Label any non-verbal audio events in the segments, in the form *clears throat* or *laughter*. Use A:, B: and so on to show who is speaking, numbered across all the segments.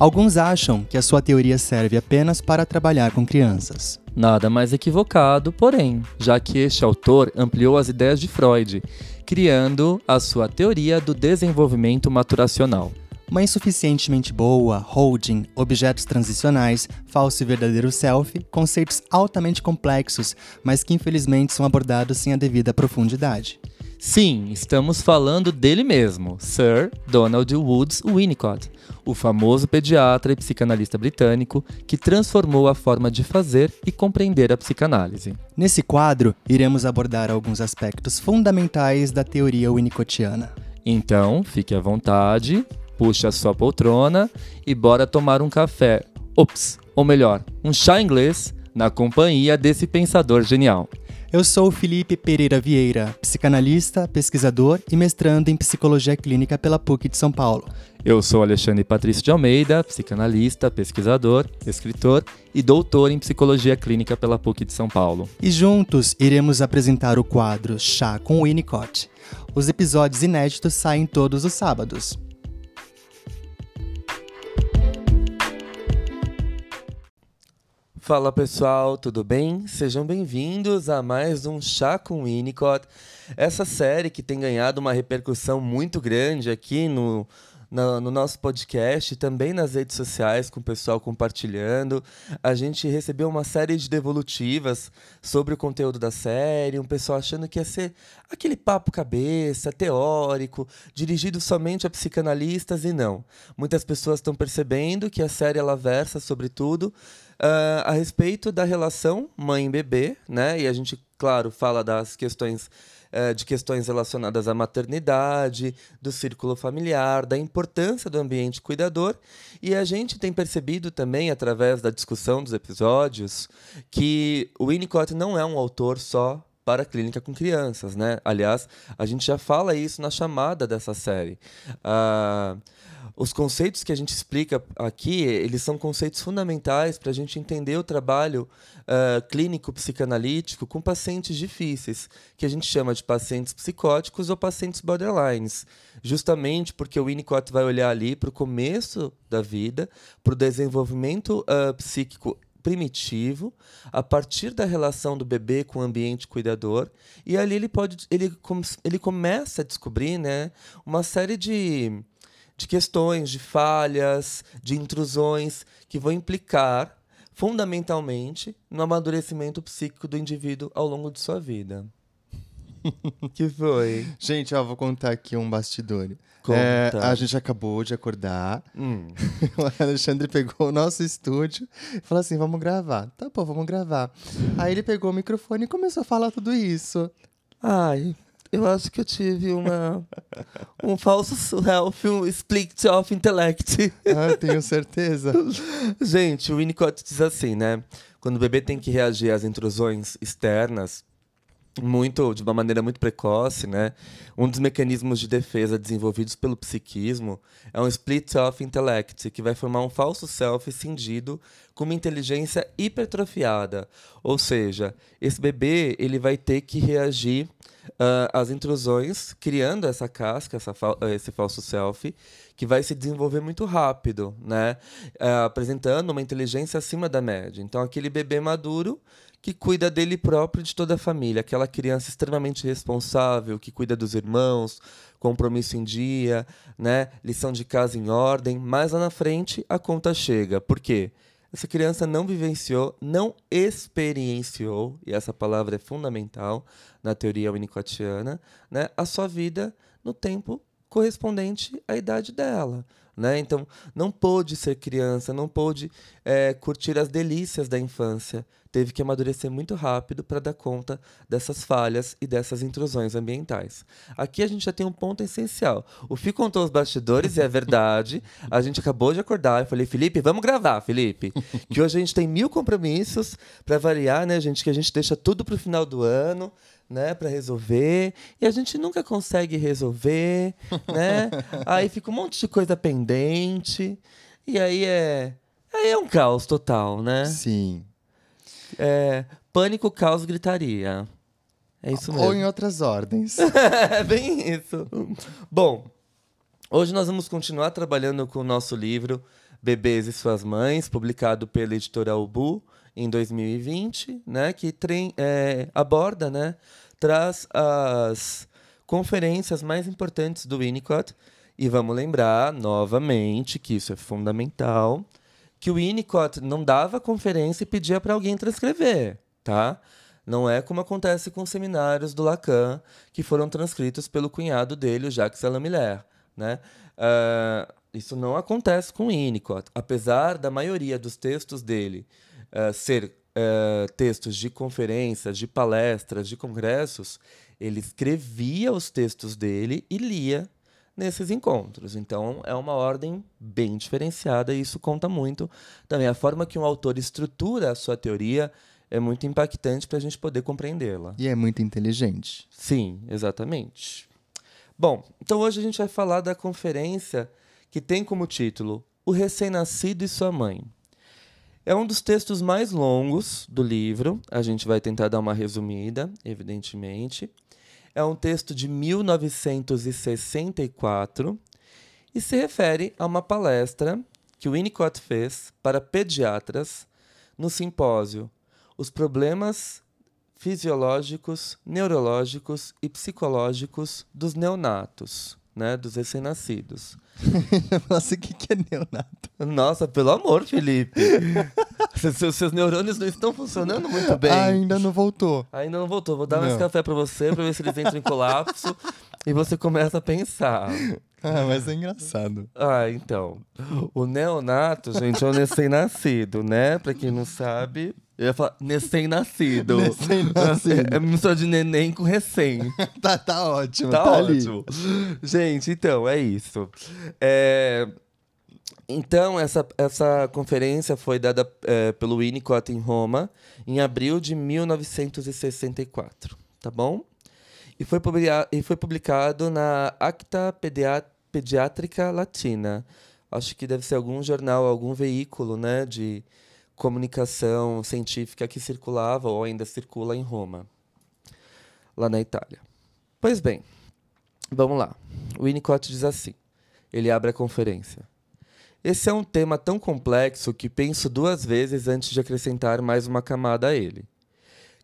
A: Alguns acham que a sua teoria serve apenas para trabalhar com crianças.
B: Nada mais equivocado, porém, já que este autor ampliou as ideias de Freud, criando a sua teoria do desenvolvimento maturacional.
A: Uma insuficientemente boa, holding, objetos transicionais, falso e verdadeiro self, conceitos altamente complexos, mas que infelizmente são abordados sem a devida profundidade.
B: Sim, estamos falando dele mesmo, Sir Donald Woods Winnicott, o famoso pediatra e psicanalista britânico que transformou a forma de fazer e compreender a psicanálise.
A: Nesse quadro, iremos abordar alguns aspectos fundamentais da teoria winnicottiana.
B: Então, fique à vontade, puxe a sua poltrona e bora tomar um café. Ops, ou melhor, um chá inglês na companhia desse pensador genial.
A: Eu sou o Felipe Pereira Vieira, psicanalista, pesquisador e mestrando em psicologia clínica pela PUC de São Paulo.
B: Eu sou Alexandre Patrício de Almeida, psicanalista, pesquisador, escritor e doutor em psicologia clínica pela PUC de São Paulo.
A: E juntos iremos apresentar o quadro Chá com Winnicott. Os episódios inéditos saem todos os sábados.
B: Fala pessoal, tudo bem? Sejam bem-vindos a mais um Chá com Winnicott. Essa série que tem ganhado uma repercussão muito grande aqui no, no, no, nosso podcast, também nas redes sociais, com o pessoal compartilhando. A gente recebeu uma série de devolutivas sobre o conteúdo da série, um pessoal achando que ia ser aquele papo cabeça, teórico, dirigido somente a psicanalistas, e não. Muitas pessoas estão percebendo que a série ela versa, sobretudo, uh, a respeito da relação mãe-bebê, né? E a gente, claro, fala das questões uh, de questões relacionadas à maternidade, do círculo familiar, da importância do ambiente cuidador. E a gente tem percebido também, através da discussão dos episódios, que o Winnicott não é um autor só para a clínica com crianças, né? Aliás, a gente já fala isso na chamada dessa série. Uh, os conceitos que a gente explica aqui, eles são conceitos fundamentais para a gente entender o trabalho uh, clínico psicanalítico com pacientes difíceis, que a gente chama de pacientes psicóticos ou pacientes borderlines, justamente porque o Winnicott vai olhar ali para o começo da vida, para o desenvolvimento uh, psíquico primitivo a partir da relação do bebê com o ambiente cuidador e ali ele pode ele, ele começa a descobrir né uma série de de questões, de falhas, de intrusões que vão implicar fundamentalmente no amadurecimento psíquico do indivíduo ao longo de sua vida. *laughs* que foi?
C: Gente, ó, vou contar aqui um bastidor. É, a gente acabou de acordar. Hum. *laughs* o Alexandre pegou o nosso estúdio e falou assim: vamos gravar. Tá bom, vamos gravar. Aí ele pegou o microfone e começou a falar tudo isso.
B: Ai, eu acho que eu tive uma um falso self, um split of intellect. *laughs*
C: Ah, tenho certeza.
B: Gente, o Winnicott diz assim, né? Quando o bebê tem que reagir às intrusões externas, muito de uma maneira muito precoce, né? Um dos mecanismos de defesa desenvolvidos pelo psiquismo é um split of intellect, que vai formar um falso self cindido com uma inteligência hipertrofiada. Ou seja, esse bebê ele vai ter que reagir uh, às intrusões, criando essa casca, essa fa esse falso self, que vai se desenvolver muito rápido, né? Uh, apresentando uma inteligência acima da média. Então, aquele bebê maduro que cuida dele próprio e de toda a família, aquela criança extremamente responsável, que cuida dos irmãos, compromisso em dia, né? lição de casa em ordem, mas lá na frente a conta chega. Por quê? Essa criança não vivenciou, não experienciou, e essa palavra é fundamental na teoria winnicottiana, né, a sua vida no tempo correspondente à idade dela. Né? Então, não pôde ser criança, não pôde é, curtir as delícias da infância. Teve que amadurecer muito rápido para dar conta dessas falhas e dessas intrusões ambientais. Aqui a gente já tem um ponto essencial. O Fih contou os bastidores e é verdade. A gente acabou de acordar. Eu falei, Felipe, vamos gravar, Felipe. Que hoje a gente tem mil compromissos para variar, né, gente? Que a gente deixa tudo para o final do ano né, para resolver, e a gente nunca consegue resolver, *laughs* né? Aí fica um monte de coisa pendente, e aí é, aí é um caos total, né?
C: Sim.
B: É, pânico, caos, gritaria. É isso mesmo.
C: Ou em outras ordens. *laughs*
B: é bem isso. Bom, hoje nós vamos continuar trabalhando com o nosso livro Bebês e Suas Mães, publicado pela editora Ubu em 2020, né, que é, aborda, né, traz as conferências mais importantes do Winnicott. E vamos lembrar novamente que isso é fundamental, que o Winnicott não dava conferência e pedia para alguém transcrever, tá? Não é como acontece com os seminários do Lacan, que foram transcritos pelo cunhado dele, o Jacques Alain Miller. Né? Uh, isso não acontece com Winnicott. Apesar da maioria dos textos dele uh, ser uh, textos de conferências, de palestras, de congressos, ele escrevia os textos dele e lia nesses encontros. Então é uma ordem bem diferenciada e isso conta muito também a forma que um autor estrutura a sua teoria é muito impactante para a gente poder compreendê-la.
C: E é muito inteligente.
B: Sim, exatamente. Bom, então hoje a gente vai falar da conferência que tem como título O Recém-Nascido e Sua Mãe. É um dos textos mais longos do livro, a gente vai tentar dar uma resumida, evidentemente. É um texto de 1964 e se refere a uma palestra que Winnicott fez para pediatras no simpósio os problemas fisiológicos, neurológicos e psicológicos dos neonatos, né, dos recém-nascidos. *laughs*
C: Nossa, o que, que é neonato?
B: Nossa, pelo amor, Felipe. *laughs* seus, seus neurônios não estão funcionando muito bem.
C: Ah, ainda não voltou.
B: Ainda não voltou. Vou dar não. mais café para você, para ver se eles entram em colapso. *laughs* e você começa a pensar. *laughs*
C: Ah, mas é engraçado.
B: Ah, então. O neonato, gente, é o recém-nascido, né? Pra quem não sabe, eu ia falar recém-nascido.
C: Recém-nascido.
B: É, é mistura de neném com recém. *laughs*
C: tá, tá ótimo,
B: tá,
C: tá
B: ótimo. Gente, então, é isso. É... Então, essa, essa conferência foi dada é, pelo Winnicott em Roma em abril de 1964, tá bom? E foi, e foi publicado na Acta Pediátrica Latina. Acho que deve ser algum jornal, algum veículo, né, de comunicação científica que circulava ou ainda circula em Roma, lá na Itália. Pois bem, vamos lá. O Winnicott diz assim: ele abre a conferência. Esse é um tema tão complexo que penso duas vezes antes de acrescentar mais uma camada a ele.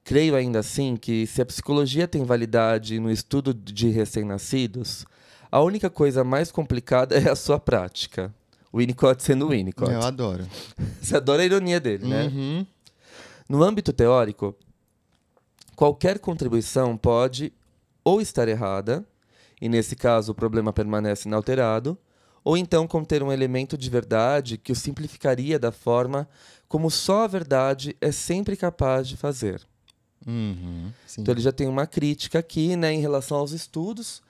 B: Creio ainda assim que, se a psicologia tem validade no estudo de recém-nascidos, a única coisa mais complicada *laughs* é a sua prática. Winnicott sendo Winnicott.
C: Eu adoro.
B: Você adora a ironia dele, né?
C: Uhum.
B: No âmbito teórico, qualquer contribuição pode ou estar errada, e nesse caso o problema permanece inalterado, ou então conter um elemento de verdade que o simplificaria da forma como só a verdade é sempre capaz de fazer.
C: Uhum,
B: então ele já tem uma crítica aqui né, em relação aos estudos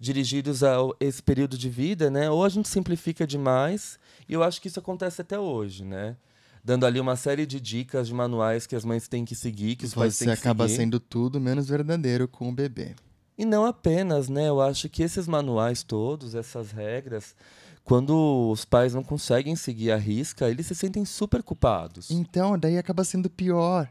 B: dirigidos a esse período de vida, né? Ou a gente simplifica demais, e eu acho que isso acontece até hoje, né? Dando ali uma série de dicas, de manuais que as mães têm que seguir, que os
C: Você
B: pais têm que
C: seguir. Você acaba
B: sendo
C: tudo menos verdadeiro com o bebê.
B: E não apenas, né? Eu acho que esses manuais todos, essas regras, quando os pais não conseguem seguir a risca, eles se sentem super culpados.
C: Então, daí acaba sendo pior.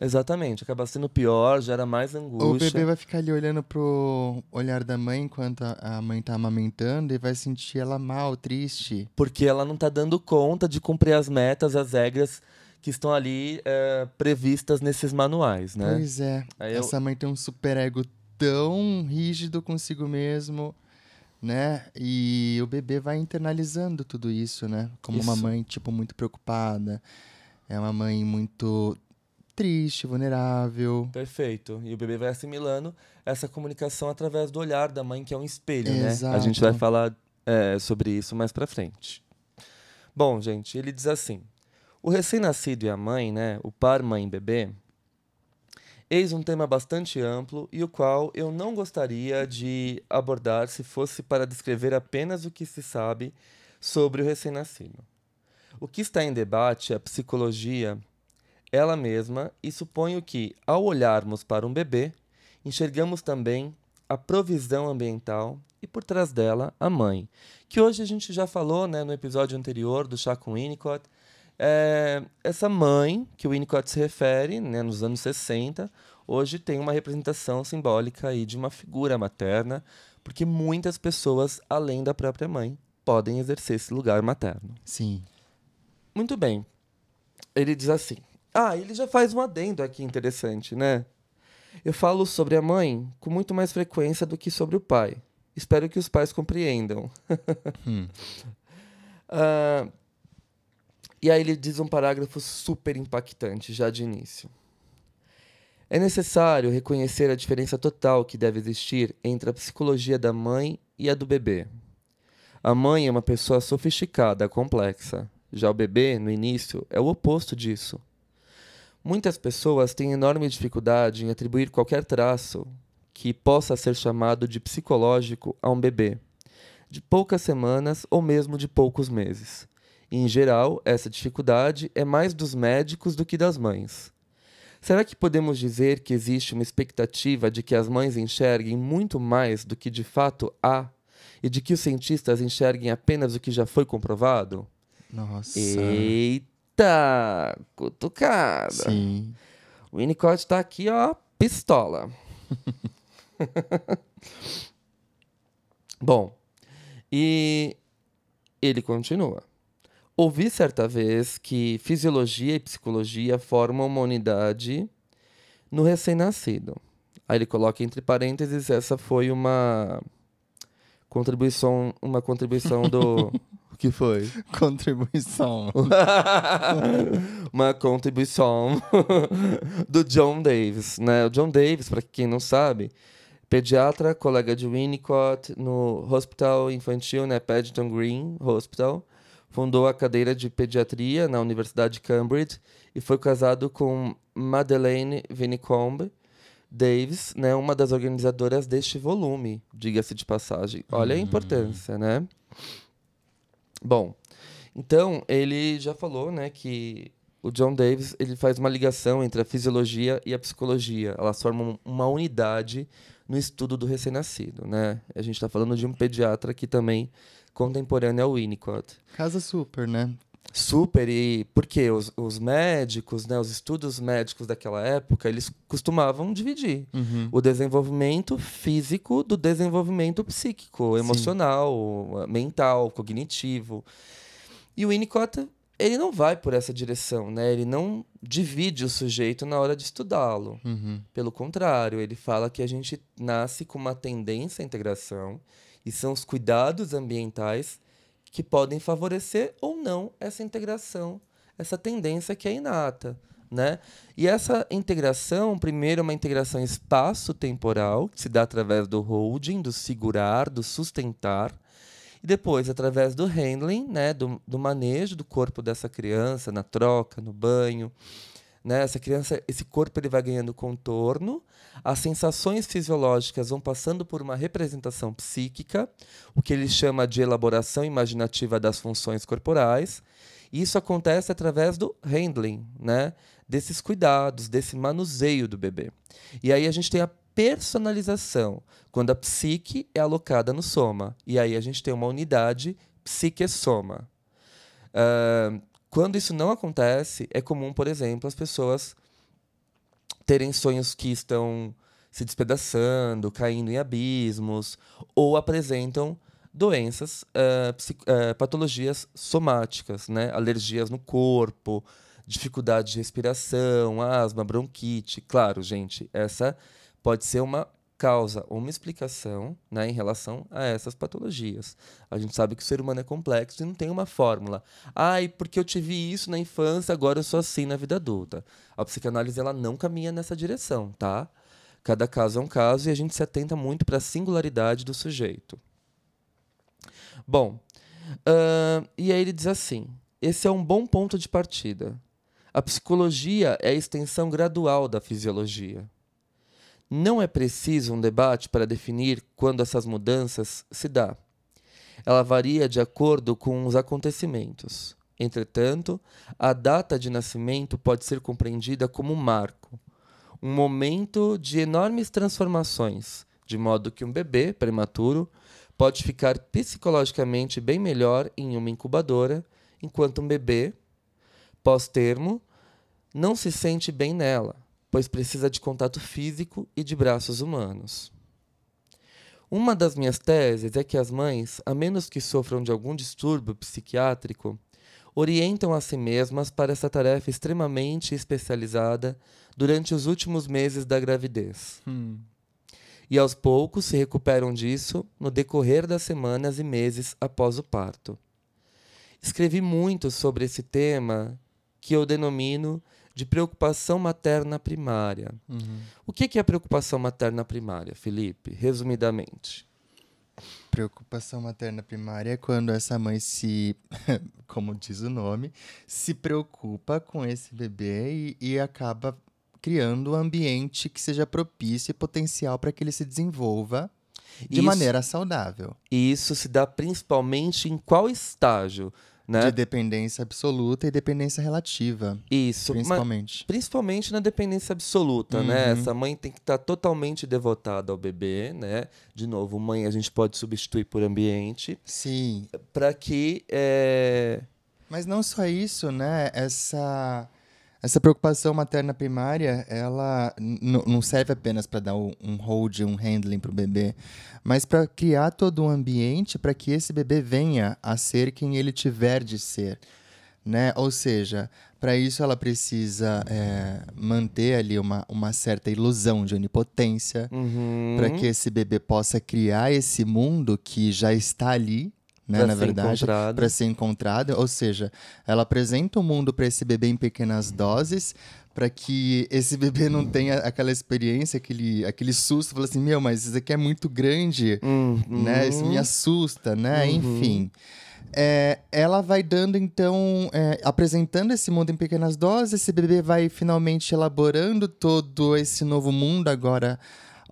B: Exatamente, acaba sendo pior, gera mais angústia.
C: O bebê vai ficar ali olhando pro olhar da mãe enquanto a mãe tá amamentando e vai sentir ela mal, triste.
B: Porque ela não tá dando conta de cumprir as metas, as regras que estão ali é, previstas nesses manuais, né?
C: Pois é. Aí Essa eu... mãe tem um superego tão rígido consigo mesmo, né? E o bebê vai internalizando tudo isso, né? Como isso. uma mãe, tipo, muito preocupada. É uma mãe muito triste, vulnerável.
B: Perfeito. E o bebê vai assimilando essa comunicação através do olhar da mãe, que é um espelho,
C: Exato.
B: né? A gente vai falar é, sobre isso mais pra frente. Bom, gente, ele diz assim: o recém-nascido e a mãe, né? O par mãe-bebê. Eis um tema bastante amplo e o qual eu não gostaria de abordar se fosse para descrever apenas o que se sabe sobre o recém-nascido. O que está em debate é a psicologia ela mesma e suponho que, ao olharmos para um bebê, enxergamos também a provisão ambiental e, por trás dela, a mãe. Que hoje a gente já falou né, no episódio anterior do Chá com Winnicott. É, essa mãe que o Winnicott se refere, né, nos anos 60, hoje tem uma representação simbólica aí de uma figura materna, porque muitas pessoas, além da própria mãe, podem exercer esse lugar materno.
C: Sim.
B: Muito bem. Ele diz assim: Ah, ele já faz um adendo aqui interessante, né? Eu falo sobre a mãe com muito mais frequência do que sobre o pai. Espero que os pais compreendam. *laughs* hum. uh, e aí ele diz um parágrafo super impactante já de início. É necessário reconhecer a diferença total que deve existir entre a psicologia da mãe e a do bebê. A mãe é uma pessoa sofisticada, complexa. Já o bebê, no início, é o oposto disso. Muitas pessoas têm enorme dificuldade em atribuir qualquer traço que possa ser chamado de psicológico a um bebê, de poucas semanas ou mesmo de poucos meses. E, em geral, essa dificuldade é mais dos médicos do que das mães. Será que podemos dizer que existe uma expectativa de que as mães enxerguem muito mais do que de fato há e de que os cientistas enxerguem apenas o que já foi comprovado?
C: Nossa.
B: Eita! Cutucada.
C: Sim.
B: O Winnicott está aqui, ó, pistola. *laughs* Bom, e ele continua. Ouvi certa vez que fisiologia e psicologia formam uma unidade no recém-nascido. Aí ele coloca entre parênteses, essa foi uma contribuição, uma contribuição do *laughs*
C: o que foi? *laughs* Contribuição. *laughs*
B: uma contribuição *laughs* do John Davis, né? O John Davis, para quem não sabe, pediatra, colega de Winnicott no Hospital Infantil, né, Paddington Green Hospital fundou a cadeira de pediatria na Universidade de Cambridge e foi casado com Madeleine Vinicombe Davis, né, uma das organizadoras deste volume, diga-se de passagem. Olha a hum. importância, né? Bom, então ele já falou, né, que o John Davis ele faz uma ligação entre a fisiologia e a psicologia. Elas formam uma unidade no estudo do recém-nascido, né? A gente está falando de um pediatra que também contemporânea ao Winnicott.
C: Casa super, né?
B: Super, e porque os, os médicos, né, os estudos médicos daquela época, eles costumavam dividir uhum. o desenvolvimento físico do desenvolvimento psíquico, emocional, Sim. mental, cognitivo. E o Winnicott, ele não vai por essa direção, né? Ele não divide o sujeito na hora de estudá-lo. Uhum. Pelo contrário, ele fala que a gente nasce com uma tendência à integração e são os cuidados ambientais que podem favorecer ou não essa integração, essa tendência que é inata. Né? E essa integração, primeiro, é uma integração espaço-temporal, que se dá através do holding, do segurar, do sustentar, e depois através do handling, né? do, do manejo do corpo dessa criança, na troca, no banho, né? Essa criança, esse corpo ele vai ganhando contorno, as sensações fisiológicas vão passando por uma representação psíquica, o que ele chama de elaboração imaginativa das funções corporais. Isso acontece através do handling, né? desses cuidados, desse manuseio do bebê. E aí a gente tem a personalização, quando a psique é alocada no soma. E aí a gente tem uma unidade psique-soma. Uh, quando isso não acontece, é comum, por exemplo, as pessoas terem sonhos que estão se despedaçando, caindo em abismos, ou apresentam doenças, uh, uh, patologias somáticas, né? alergias no corpo, dificuldade de respiração, asma, bronquite. Claro, gente, essa pode ser uma causa uma explicação né, em relação a essas patologias. A gente sabe que o ser humano é complexo e não tem uma fórmula. Ai, porque eu tive isso na infância, agora eu sou assim na vida adulta. A psicanálise ela não caminha nessa direção, tá? Cada caso é um caso e a gente se atenta muito para a singularidade do sujeito. Bom, uh, e aí ele diz assim: esse é um bom ponto de partida. A psicologia é a extensão gradual da fisiologia. Não é preciso um debate para definir quando essas mudanças se dá. Ela varia de acordo com os acontecimentos. Entretanto, a data de nascimento pode ser compreendida como um marco, um momento de enormes transformações, de modo que um bebê prematuro pode ficar psicologicamente bem melhor em uma incubadora, enquanto um bebê pós-termo não se sente bem nela pois precisa de contato físico e de braços humanos. Uma das minhas teses é que as mães, a menos que sofram de algum distúrbio psiquiátrico, orientam a si mesmas para essa tarefa extremamente especializada durante os últimos meses da gravidez. Hum. E aos poucos se recuperam disso no decorrer das semanas e meses após o parto. Escrevi muito sobre esse tema que eu denomino de preocupação materna primária. Uhum. O que é preocupação materna primária, Felipe? Resumidamente.
C: Preocupação materna primária é quando essa mãe se, *laughs* como diz o nome, se preocupa com esse bebê e, e acaba criando um ambiente que seja propício e potencial para que ele se desenvolva de isso, maneira saudável.
B: E isso se dá principalmente em qual estágio? Né?
C: De dependência absoluta e dependência relativa.
B: Isso.
C: Principalmente.
B: principalmente na dependência absoluta, né? uhum. né? Essa mãe tem que estar tá totalmente devotada ao bebê, né? De novo, mãe a gente pode substituir por ambiente.
C: Sim.
B: Para que. É...
C: Mas não só isso, né? Essa essa preocupação materna primária, ela não serve apenas para dar um hold, um handling para o bebê, mas para criar todo um ambiente para que esse bebê venha a ser quem ele tiver de ser. Né? Ou seja, para isso ela precisa é, manter ali uma, uma certa ilusão de onipotência, uhum. para que esse bebê possa criar esse mundo que já está ali, né, na verdade, para ser encontrado. Ou seja, ela apresenta o mundo para esse bebê em pequenas doses, para que esse *laughs* bebê não tenha aquela experiência, aquele, aquele susto, fala assim, meu, mas isso aqui é muito grande, uhum. né? Isso me assusta, né? Uhum. Enfim. É, ela vai dando, então, é, apresentando esse mundo em pequenas doses, esse bebê vai finalmente elaborando todo esse novo mundo agora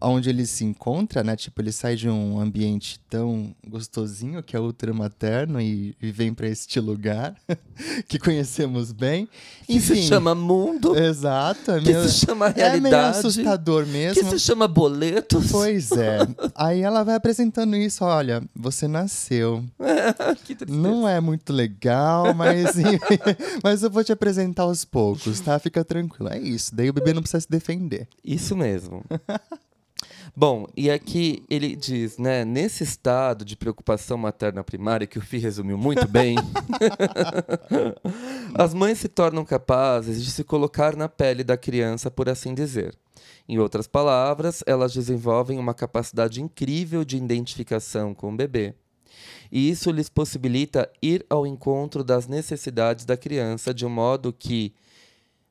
C: onde ele se encontra, né? Tipo, ele sai de um ambiente tão gostosinho que é ultra materno e, e vem para este lugar *laughs* que conhecemos bem.
B: Que Enfim, se chama mundo.
C: Exato.
B: É que meio, se chama realidade.
C: É meio assustador mesmo.
B: Que se chama boletos.
C: Pois é. *laughs* Aí ela vai apresentando isso, olha, você nasceu. *laughs* que Não é muito legal, mas mas eu vou te apresentar aos poucos, tá? Fica tranquilo. É isso. Daí o bebê não precisa se defender.
B: Isso mesmo. Bom, e aqui ele diz, né, nesse estado de preocupação materna primária, que o Fih resumiu muito bem, *laughs* as mães se tornam capazes de se colocar na pele da criança, por assim dizer. Em outras palavras, elas desenvolvem uma capacidade incrível de identificação com o bebê. E isso lhes possibilita ir ao encontro das necessidades da criança de um modo que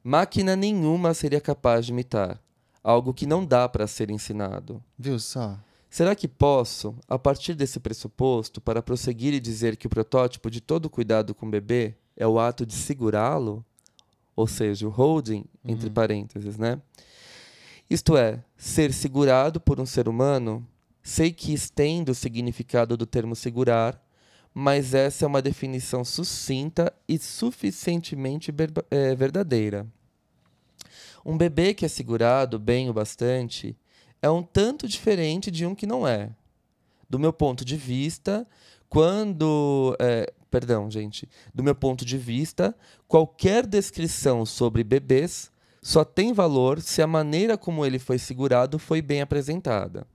B: máquina nenhuma seria capaz de imitar algo que não dá para ser ensinado.
C: Viu só?
B: Será que posso, a partir desse pressuposto, para prosseguir e dizer que o protótipo de todo cuidado com o bebê é o ato de segurá-lo? Ou seja, o holding, entre uhum. parênteses, né? Isto é, ser segurado por um ser humano, sei que estendo o significado do termo segurar, mas essa é uma definição sucinta e suficientemente é, verdadeira. Um bebê que é segurado bem o bastante é um tanto diferente de um que não é. Do meu ponto de vista, quando. É, perdão, gente. Do meu ponto de vista, qualquer descrição sobre bebês só tem valor se a maneira como ele foi segurado foi bem apresentada.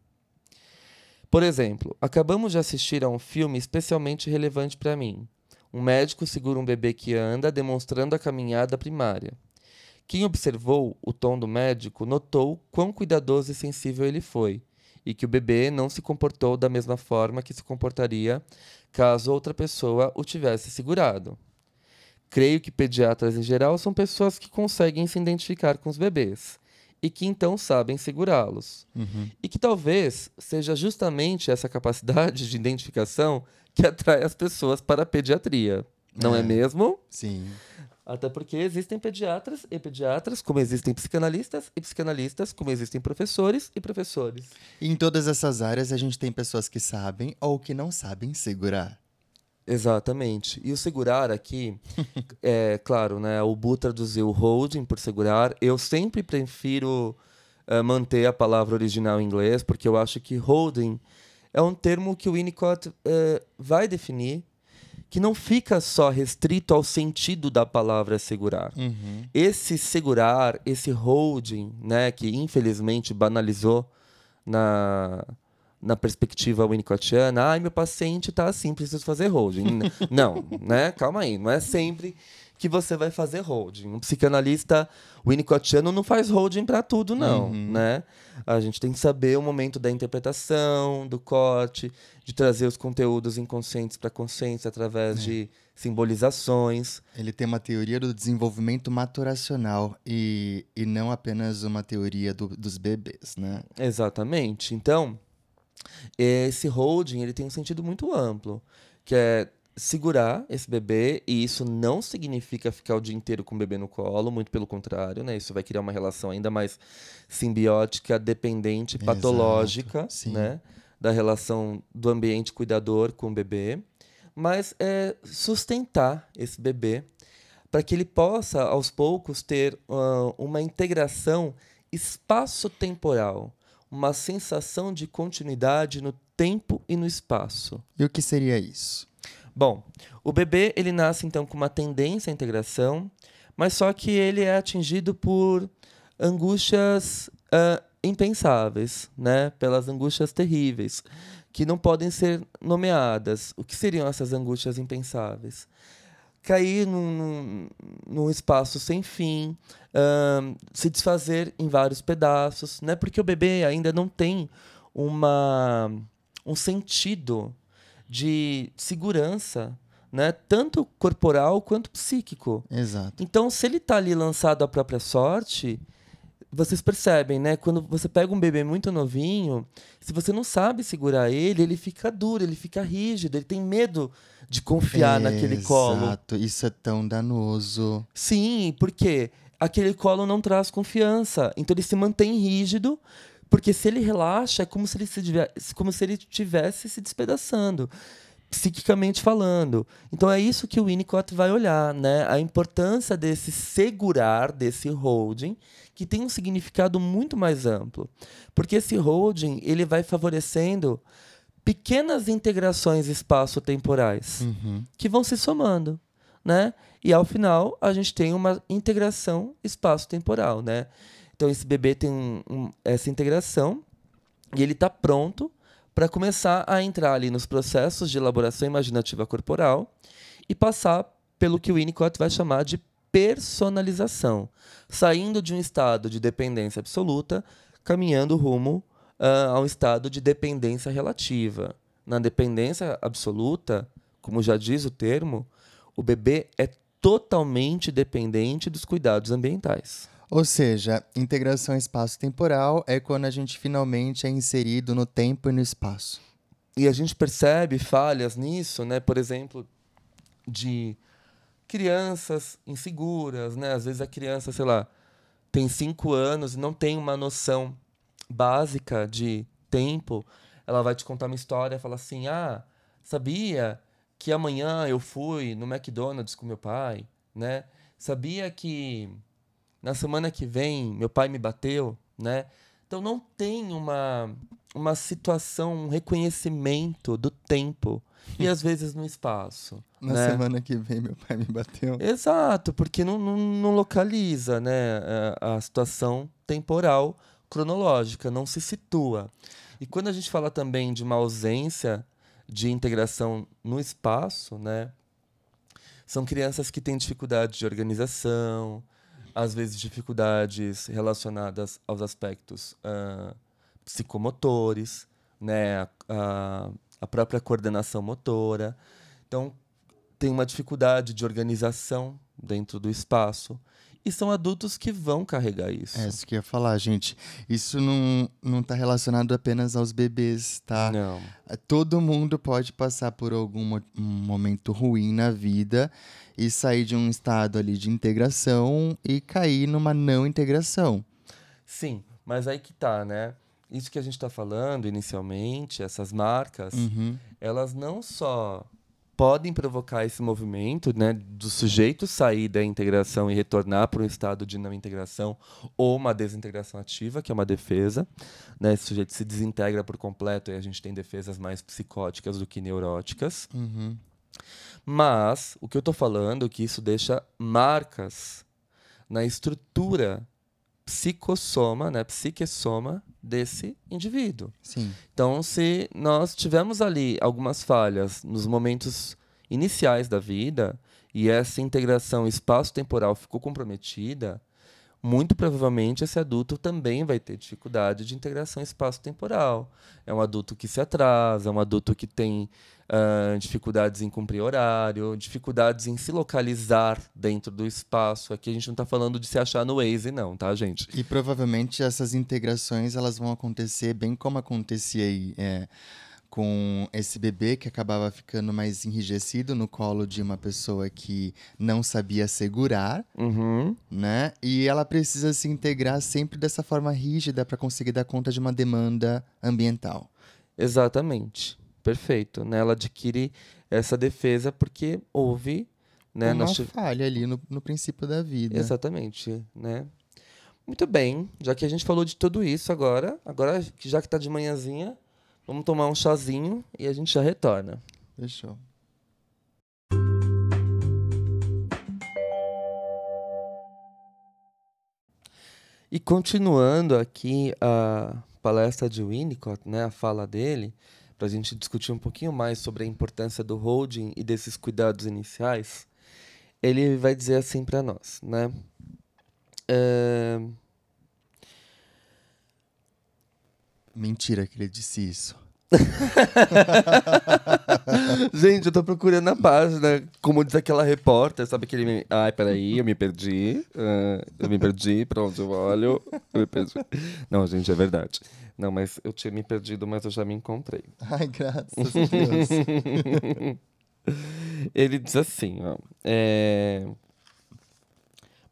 B: Por exemplo, acabamos de assistir a um filme especialmente relevante para mim. Um médico segura um bebê que anda, demonstrando a caminhada primária. Quem observou o tom do médico notou quão cuidadoso e sensível ele foi, e que o bebê não se comportou da mesma forma que se comportaria caso outra pessoa o tivesse segurado. Creio que pediatras em geral são pessoas que conseguem se identificar com os bebês e que então sabem segurá-los. Uhum. E que talvez seja justamente essa capacidade de identificação que atrai as pessoas para a pediatria. Não é, é mesmo?
C: Sim.
B: Até porque existem pediatras e pediatras, como existem psicanalistas e psicanalistas, como existem professores e professores.
C: E em todas essas áreas a gente tem pessoas que sabem ou que não sabem segurar.
B: Exatamente. E o segurar aqui, *laughs* é claro, né? O Bu traduziu holding por segurar. Eu sempre prefiro uh, manter a palavra original em inglês, porque eu acho que holding é um termo que o Winnicott uh, vai definir que não fica só restrito ao sentido da palavra segurar. Uhum. Esse segurar, esse holding, né, que infelizmente banalizou na, na perspectiva winnicottiana, ai, meu paciente está assim, preciso fazer holding. *laughs* não, né? Calma aí, não é sempre que você vai fazer holding. Um psicanalista winnicottiano não faz holding para tudo, não, uhum. né? A gente tem que saber o momento da interpretação, do corte, de trazer os conteúdos inconscientes para consciência através é. de simbolizações.
C: Ele tem uma teoria do desenvolvimento maturacional e, e não apenas uma teoria do, dos bebês, né?
B: Exatamente. Então, esse holding ele tem um sentido muito amplo, que é segurar esse bebê, e isso não significa ficar o dia inteiro com o bebê no colo, muito pelo contrário, né? Isso vai criar uma relação ainda mais simbiótica, dependente, patológica, Exato, né? Da relação do ambiente cuidador com o bebê. Mas é sustentar esse bebê para que ele possa, aos poucos, ter uh, uma integração espaço-temporal, uma sensação de continuidade no tempo e no espaço.
C: E o que seria isso?
B: Bom, o bebê ele nasce então com uma tendência à integração, mas só que ele é atingido por angústias uh, impensáveis, né? Pelas angústias terríveis, que não podem ser nomeadas. O que seriam essas angústias impensáveis? Cair num, num, espaço sem fim, uh, se desfazer em vários pedaços, né? Porque o bebê ainda não tem uma, um sentido de segurança, né? Tanto corporal quanto psíquico.
C: Exato.
B: Então, se ele está ali lançado à própria sorte, vocês percebem, né? Quando você pega um bebê muito novinho, se você não sabe segurar ele, ele fica duro, ele fica rígido, ele tem medo de confiar naquele colo.
C: Exato, isso é tão danoso.
B: Sim, porque aquele colo não traz confiança. Então ele se mantém rígido porque se ele relaxa, é como se ele, se tivesse, como se ele estivesse se despedaçando, psiquicamente falando. Então é isso que o Winnicott vai olhar, né? A importância desse segurar, desse holding, que tem um significado muito mais amplo. Porque esse holding, ele vai favorecendo pequenas integrações espaço-temporais uhum. que vão se somando, né? E ao final a gente tem uma integração espaço-temporal, né? Então esse bebê tem um, um, essa integração e ele está pronto para começar a entrar ali nos processos de elaboração imaginativa corporal e passar pelo que o Winnicott vai chamar de personalização, saindo de um estado de dependência absoluta, caminhando rumo uh, a um estado de dependência relativa. Na dependência absoluta, como já diz o termo, o bebê é totalmente dependente dos cuidados ambientais.
C: Ou seja, integração espaço-temporal é quando a gente finalmente é inserido no tempo e no espaço.
B: E a gente percebe falhas nisso, né? Por exemplo, de crianças inseguras, né? Às vezes a criança, sei lá, tem cinco anos e não tem uma noção básica de tempo. Ela vai te contar uma história fala assim: Ah, sabia que amanhã eu fui no McDonald's com meu pai, né? Sabia que na semana que vem meu pai me bateu, né? Então não tem uma, uma situação, um reconhecimento do tempo e às vezes no espaço. *laughs*
C: Na
B: né?
C: semana que vem meu pai me bateu.
B: Exato, porque não, não, não localiza né, a, a situação temporal cronológica, não se situa. E quando a gente fala também de uma ausência de integração no espaço, né, são crianças que têm dificuldade de organização, às vezes dificuldades relacionadas aos aspectos uh, psicomotores, né, a, a, própria coordenação motora. Então, tem uma dificuldade de organização dentro do espaço. E são adultos que vão carregar isso.
C: É isso que eu ia falar, gente. Isso não, não tá relacionado apenas aos bebês, tá?
B: Não.
C: Todo mundo pode passar por algum momento ruim na vida e sair de um estado ali de integração e cair numa não integração.
B: Sim, mas aí que tá, né? Isso que a gente está falando inicialmente, essas marcas, uhum. elas não só podem provocar esse movimento, né, do sujeito sair da integração e retornar para um estado de não integração ou uma desintegração ativa, que é uma defesa, né, esse sujeito se desintegra por completo e a gente tem defesas mais psicóticas do que neuróticas.
C: Uhum.
B: Mas o que eu estou falando é que isso deixa marcas na estrutura psicossoma, né, psiquessoma desse indivíduo.
C: Sim.
B: Então, se nós tivermos ali algumas falhas nos momentos iniciais da vida e essa integração espaço-temporal ficou comprometida, muito provavelmente esse adulto também vai ter dificuldade de integração espaço-temporal. É um adulto que se atrasa, é um adulto que tem uh, dificuldades em cumprir horário, dificuldades em se localizar dentro do espaço. Aqui a gente não está falando de se achar no Waze, não, tá, gente?
C: E provavelmente essas integrações elas vão acontecer bem como acontecia aí. É com esse bebê que acabava ficando mais enrijecido no colo de uma pessoa que não sabia segurar,
B: uhum.
C: né? E ela precisa se integrar sempre dessa forma rígida para conseguir dar conta de uma demanda ambiental.
B: Exatamente, perfeito. Né? Ela adquire essa defesa porque houve né,
C: uma nós... falha ali no, no princípio da vida.
B: Exatamente, né? Muito bem, já que a gente falou de tudo isso agora, agora já que está de manhãzinha, Vamos tomar um chazinho e a gente já retorna.
C: Fechou.
B: E continuando aqui a palestra de Winnicott, né, a fala dele, para a gente discutir um pouquinho mais sobre a importância do holding e desses cuidados iniciais, ele vai dizer assim para nós, né?
C: Mentira que ele disse isso. *laughs*
B: Gente, eu tô procurando na página, como diz aquela repórter, sabe aquele. Ai, peraí, eu me perdi. Uh, eu me perdi, pra onde eu olho. Eu me perdi. Não, gente, é verdade. Não, mas eu tinha me perdido, mas eu já me encontrei.
C: Ai, graças a Deus. *laughs*
B: Ele diz assim, ó. É...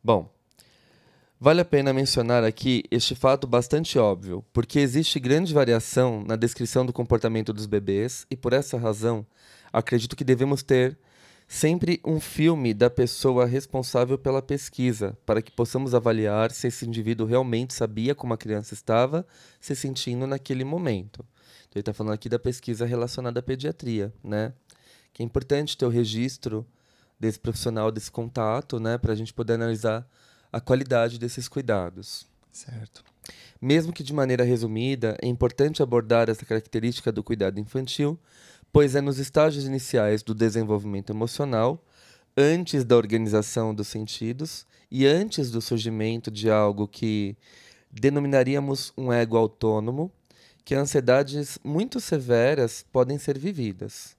B: Bom, Vale a pena mencionar aqui este fato bastante óbvio, porque existe grande variação na descrição do comportamento dos bebês e, por essa razão, acredito que devemos ter sempre um filme da pessoa responsável pela pesquisa, para que possamos avaliar se esse indivíduo realmente sabia como a criança estava se sentindo naquele momento. Então, ele está falando aqui da pesquisa relacionada à pediatria, né? Que é importante ter o registro desse profissional, desse contato, né? Para a gente poder analisar a qualidade desses cuidados.
C: Certo.
B: Mesmo que de maneira resumida, é importante abordar essa característica do cuidado infantil, pois é nos estágios iniciais do desenvolvimento emocional, antes da organização dos sentidos e antes do surgimento de algo que denominaríamos um ego autônomo, que ansiedades muito severas podem ser vividas.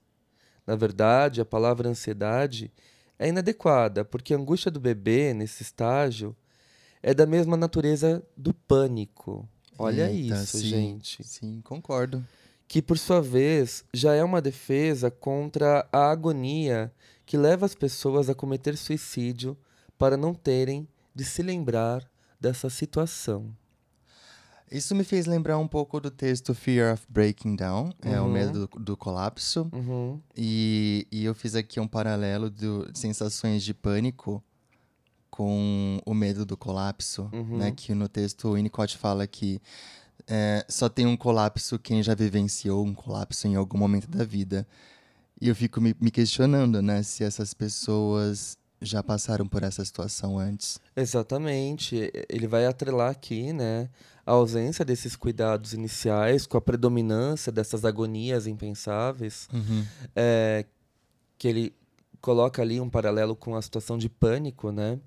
B: Na verdade, a palavra ansiedade é inadequada, porque a angústia do bebê nesse estágio é da mesma natureza do pânico. Olha Eita, isso,
C: sim,
B: gente.
C: Sim, concordo.
B: Que, por sua vez, já é uma defesa contra a agonia que leva as pessoas a cometer suicídio para não terem de se lembrar dessa situação.
C: Isso me fez lembrar um pouco do texto Fear of Breaking Down, uhum. é o uhum. medo do, do colapso.
B: Uhum.
C: E, e eu fiz aqui um paralelo de sensações de pânico com o medo do colapso, uhum. né? Que no texto o Winnicott fala que é, só tem um colapso quem já vivenciou um colapso em algum momento da vida. E eu fico me, me questionando, né? Se essas pessoas já passaram por essa situação antes.
B: Exatamente. Ele vai atrelar aqui, né, a ausência desses cuidados iniciais com a predominância dessas agonias impensáveis,
C: uhum.
B: é, que ele coloca ali um paralelo com a situação de pânico, né?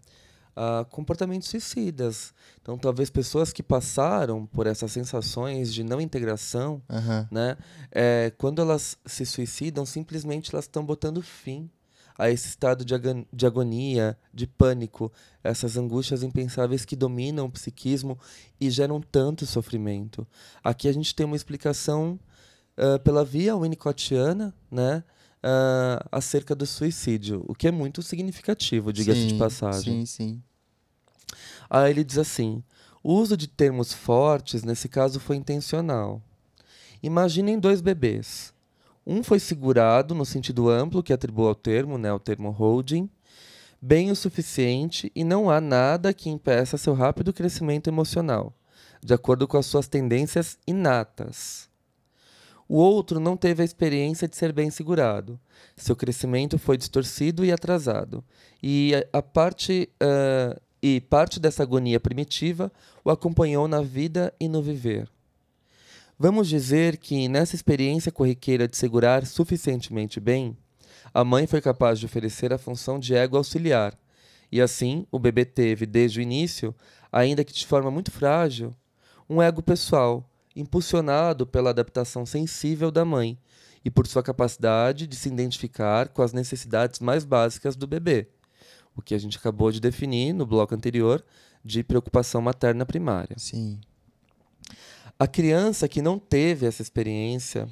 B: A comportamentos suicidas. Então, talvez pessoas que passaram por essas sensações de não integração,
C: uhum.
B: né? É, quando elas se suicidam, simplesmente elas estão botando fim a esse estado de, de agonia, de pânico, essas angústias impensáveis que dominam o psiquismo e geram tanto sofrimento. Aqui a gente tem uma explicação uh, pela via winnicottiana, né? Uh, acerca do suicídio, o que é muito significativo, diga-se de passagem.
C: Sim, sim.
B: Aí ele diz assim: o uso de termos fortes nesse caso foi intencional. Imaginem dois bebês. Um foi segurado no sentido amplo que atribui ao termo, né, o termo holding, bem o suficiente e não há nada que impeça seu rápido crescimento emocional, de acordo com as suas tendências inatas. O outro não teve a experiência de ser bem segurado. Seu crescimento foi distorcido e atrasado. E a, a parte uh, e parte dessa agonia primitiva o acompanhou na vida e no viver. Vamos dizer que nessa experiência corriqueira de segurar suficientemente bem, a mãe foi capaz de oferecer a função de ego auxiliar, e assim o bebê teve, desde o início, ainda que de forma muito frágil, um ego pessoal, impulsionado pela adaptação sensível da mãe e por sua capacidade de se identificar com as necessidades mais básicas do bebê, o que a gente acabou de definir no bloco anterior de preocupação materna primária.
A: Sim.
B: A criança que não teve essa experiência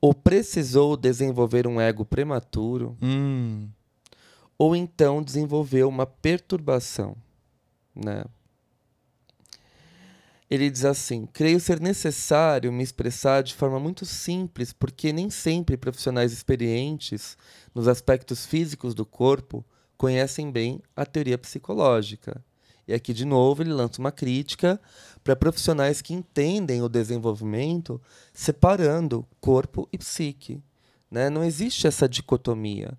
B: ou precisou desenvolver um ego prematuro,
A: hum.
B: ou então desenvolveu uma perturbação, né? Ele diz assim: creio ser necessário me expressar de forma muito simples, porque nem sempre profissionais experientes nos aspectos físicos do corpo conhecem bem a teoria psicológica. E aqui, de novo, ele lança uma crítica para profissionais que entendem o desenvolvimento separando corpo e psique. Né? Não existe essa dicotomia.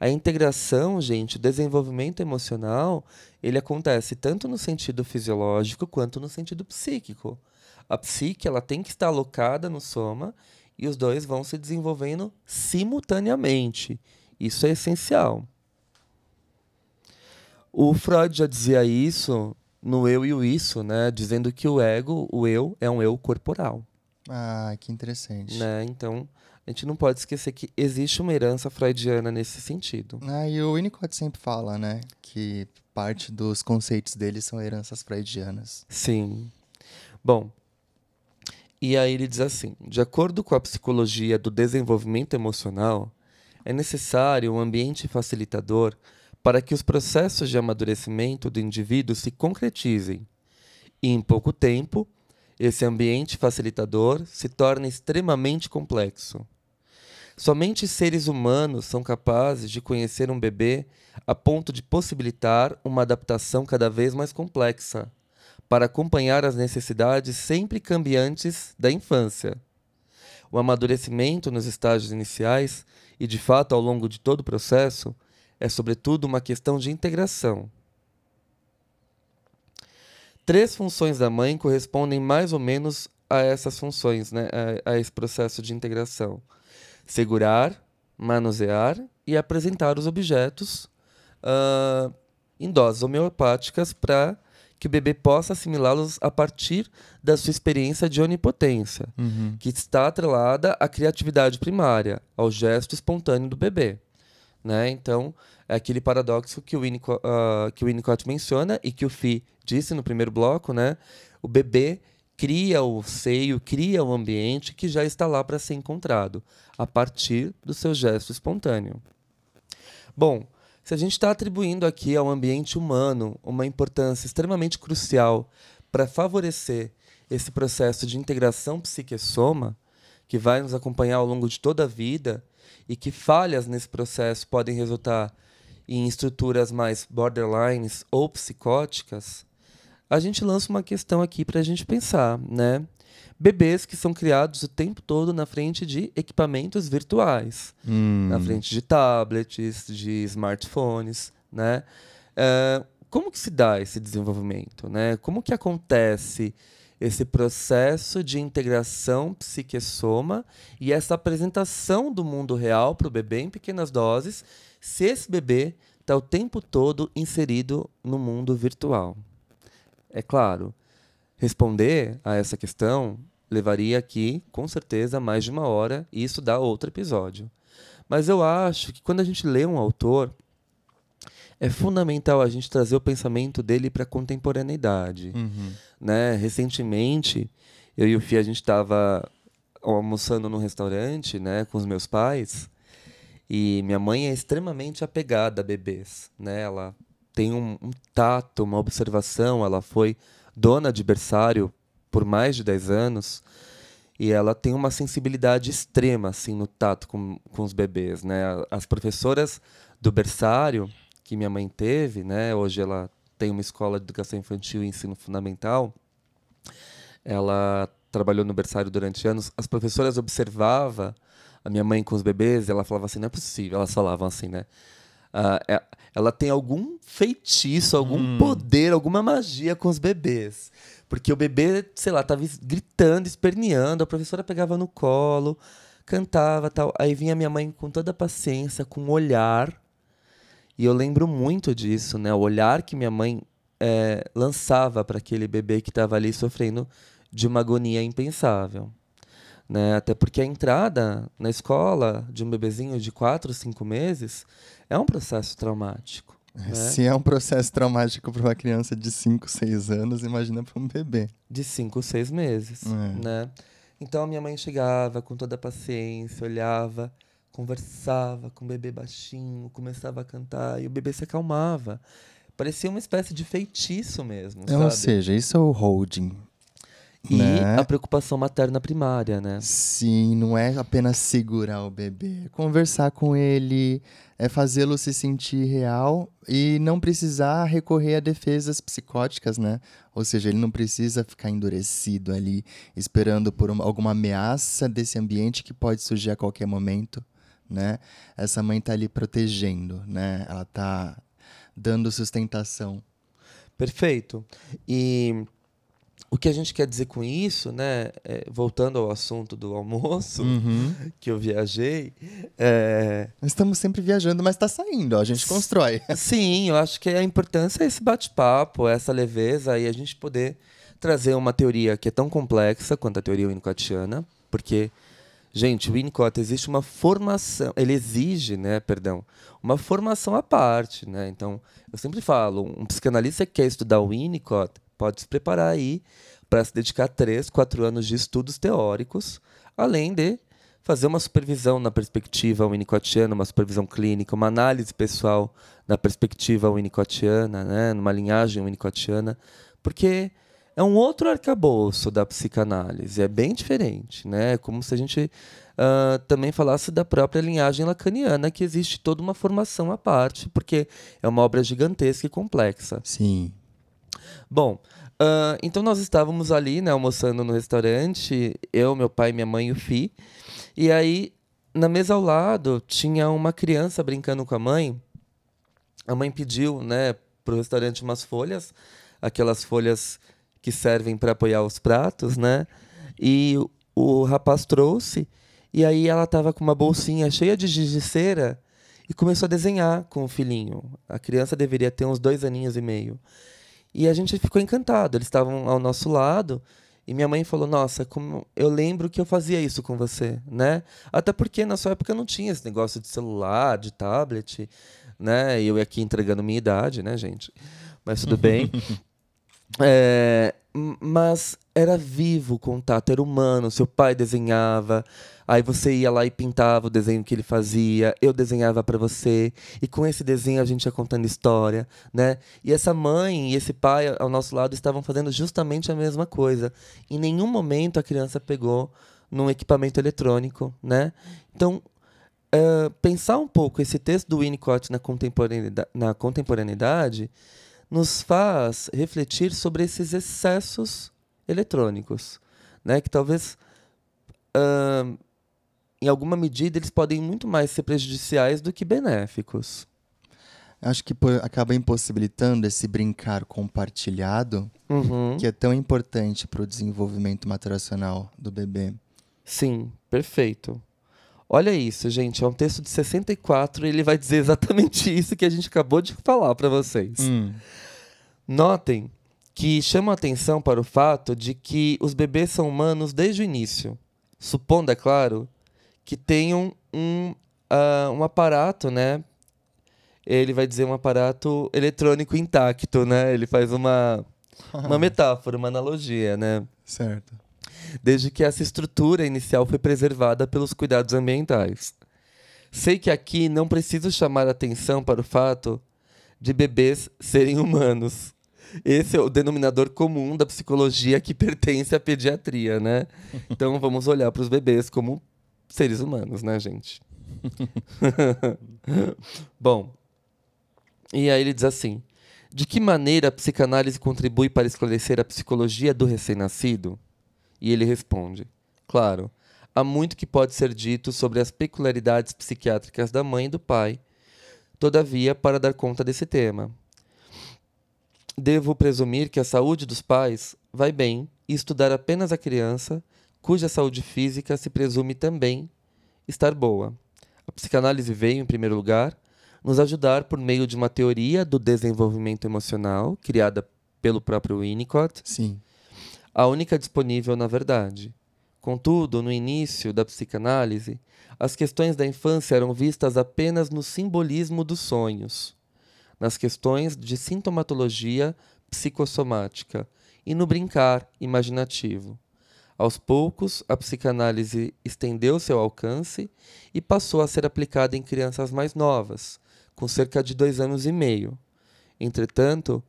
B: A integração, gente, o desenvolvimento emocional, ele acontece tanto no sentido fisiológico quanto no sentido psíquico. A psique ela tem que estar alocada no soma e os dois vão se desenvolvendo simultaneamente. Isso é essencial. O Freud já dizia isso no eu e o isso, né? Dizendo que o ego, o eu, é um eu corporal.
A: Ah, que interessante.
B: Né? Então, a gente não pode esquecer que existe uma herança freudiana nesse sentido.
A: Ah, e o Winnicott sempre fala, né, que parte dos conceitos dele são heranças freudianas.
B: Sim. Bom, e aí ele diz assim: de acordo com a psicologia do desenvolvimento emocional, é necessário um ambiente facilitador para que os processos de amadurecimento do indivíduo se concretizem. E em pouco tempo, esse ambiente facilitador se torna extremamente complexo. Somente seres humanos são capazes de conhecer um bebê a ponto de possibilitar uma adaptação cada vez mais complexa, para acompanhar as necessidades sempre cambiantes da infância. O amadurecimento nos estágios iniciais, e de fato ao longo de todo o processo, é sobretudo uma questão de integração. Três funções da mãe correspondem mais ou menos a essas funções, né, a, a esse processo de integração segurar, manusear e apresentar os objetos uh, em doses homeopáticas para que o bebê possa assimilá-los a partir da sua experiência de onipotência,
A: uhum.
B: que está atrelada à criatividade primária, ao gesto espontâneo do bebê. Né? Então, é aquele paradoxo que o, Winnicott, uh, que o Winnicott menciona e que o Fi disse no primeiro bloco, né? O bebê cria o seio, cria o ambiente que já está lá para ser encontrado, a partir do seu gesto espontâneo. Bom, se a gente está atribuindo aqui ao ambiente humano uma importância extremamente crucial para favorecer esse processo de integração psique-soma, que vai nos acompanhar ao longo de toda a vida, e que falhas nesse processo podem resultar em estruturas mais borderlines ou psicóticas, a gente lança uma questão aqui para a gente pensar, né? Bebês que são criados o tempo todo na frente de equipamentos virtuais,
A: hum.
B: na frente de tablets, de smartphones, né? Uh, como que se dá esse desenvolvimento, né? Como que acontece esse processo de integração psique-soma e essa apresentação do mundo real para o bebê em pequenas doses, se esse bebê está o tempo todo inserido no mundo virtual? É claro, responder a essa questão levaria aqui, com certeza, mais de uma hora, e isso dá outro episódio. Mas eu acho que quando a gente lê um autor, é fundamental a gente trazer o pensamento dele para a contemporaneidade.
A: Uhum.
B: Né? Recentemente, eu e o Fia, a gente estava almoçando num restaurante né, com os meus pais, e minha mãe é extremamente apegada a bebês. Né? Ela tem um, um tato, uma observação. Ela foi dona de berçário por mais de 10 anos e ela tem uma sensibilidade extrema assim no tato com, com os bebês, né? As professoras do berçário que minha mãe teve, né? Hoje ela tem uma escola de educação infantil e ensino fundamental. Ela trabalhou no berçário durante anos. As professoras observavam a minha mãe com os bebês e ela falava assim, não é possível. Elas falavam assim, né? uh, ela tem algum feitiço, algum hum. poder, alguma magia com os bebês. Porque o bebê, sei lá, tava gritando, esperneando, a professora pegava no colo, cantava tal. Aí vinha minha mãe com toda a paciência, com um olhar. E eu lembro muito disso, né? O olhar que minha mãe é, lançava para aquele bebê que estava ali sofrendo de uma agonia impensável. Né? Até porque a entrada na escola de um bebezinho de 4, 5 meses é um processo traumático.
C: Né? Se é um processo traumático para uma criança de 5, 6 anos, imagina para um bebê.
B: De 5, 6 meses. É. Né? Então a minha mãe chegava com toda a paciência, olhava, conversava com o bebê baixinho, começava a cantar e o bebê se acalmava. Parecia uma espécie de feitiço mesmo. É,
C: ou seja, isso é o holding.
B: E né? a preocupação materna primária, né?
C: Sim, não é apenas segurar o bebê, é conversar com ele, é fazê-lo se sentir real e não precisar recorrer a defesas psicóticas, né? Ou seja, ele não precisa ficar endurecido ali, esperando por uma, alguma ameaça desse ambiente que pode surgir a qualquer momento, né? Essa mãe tá ali protegendo, né? Ela tá dando sustentação.
B: Perfeito. E o que a gente quer dizer com isso, né? É, voltando ao assunto do almoço, uhum. *laughs* que eu viajei. É...
C: Estamos sempre viajando, mas está saindo, ó, a gente constrói. *laughs*
B: Sim, eu acho que a importância é esse bate-papo, essa leveza e a gente poder trazer uma teoria que é tão complexa quanto a teoria winnicottiana, porque, gente, o Winnicott existe uma formação, ele exige, né, perdão, uma formação à parte, né? Então, eu sempre falo, um psicanalista que quer estudar o Winnicott pode se preparar aí para se dedicar três, quatro anos de estudos teóricos, além de fazer uma supervisão na perspectiva winnicottiana, uma supervisão clínica, uma análise pessoal na perspectiva winnicottiana, né, numa linhagem winnicottiana, porque é um outro arcabouço da psicanálise, é bem diferente, né? É como se a gente uh, também falasse da própria linhagem lacaniana, que existe toda uma formação à parte, porque é uma obra gigantesca e complexa.
C: Sim.
B: Bom, uh, então nós estávamos ali, né, almoçando no restaurante, eu, meu pai, minha mãe e o Fi. E aí, na mesa ao lado, tinha uma criança brincando com a mãe. A mãe pediu, né, pro restaurante umas folhas, aquelas folhas que servem para apoiar os pratos, né? E o, rapaz trouxe, e aí ela estava com uma bolsinha cheia de giz de cera e começou a desenhar com o filhinho. A criança deveria ter uns dois aninhos e meio. E a gente ficou encantado. Eles estavam ao nosso lado. E minha mãe falou: Nossa, como eu lembro que eu fazia isso com você, né? Até porque na sua época não tinha esse negócio de celular, de tablet, né? Eu aqui entregando minha idade, né, gente? Mas tudo bem. *laughs* é, mas era vivo o contato, era humano. Seu pai desenhava, Aí você ia lá e pintava o desenho que ele fazia, eu desenhava para você, e com esse desenho a gente ia contando história, né? E essa mãe e esse pai ao nosso lado estavam fazendo justamente a mesma coisa. Em nenhum momento a criança pegou num equipamento eletrônico, né? Então, uh, pensar um pouco esse texto do Winnicott na contemporaneidade, na contemporaneidade nos faz refletir sobre esses excessos eletrônicos, né? Que talvez uh, em alguma medida, eles podem muito mais ser prejudiciais do que benéficos.
C: Acho que acaba impossibilitando esse brincar compartilhado, uhum. que é tão importante para o desenvolvimento maturacional do bebê.
B: Sim, perfeito. Olha isso, gente, é um texto de 64 e ele vai dizer exatamente *laughs* isso que a gente acabou de falar para vocês. Hum. Notem que chama atenção para o fato de que os bebês são humanos desde o início, supondo, é claro, que tenham um, uh, um aparato, né? Ele vai dizer um aparato eletrônico intacto, né? Ele faz uma, uma *laughs* metáfora, uma analogia, né?
C: Certo.
B: Desde que essa estrutura inicial foi preservada pelos cuidados ambientais. Sei que aqui não preciso chamar atenção para o fato de bebês serem humanos. Esse é o denominador comum da psicologia que *laughs* pertence à pediatria, né? Então vamos olhar para os bebês como seres humanos, né, gente? *laughs* Bom, e aí ele diz assim: de que maneira a psicanálise contribui para esclarecer a psicologia do recém-nascido? E ele responde: claro, há muito que pode ser dito sobre as peculiaridades psiquiátricas da mãe e do pai, todavia, para dar conta desse tema. Devo presumir que a saúde dos pais vai bem e estudar apenas a criança, cuja saúde física se presume também estar boa. A psicanálise veio, em primeiro lugar, nos ajudar por meio de uma teoria do desenvolvimento emocional, criada pelo próprio Winnicott.
A: Sim.
B: A única disponível, na verdade. Contudo, no início da psicanálise, as questões da infância eram vistas apenas no simbolismo dos sonhos, nas questões de sintomatologia psicossomática e no brincar imaginativo. Aos poucos, a psicanálise estendeu seu alcance e passou a ser aplicada em crianças mais novas, com cerca de dois anos e meio. Entretanto,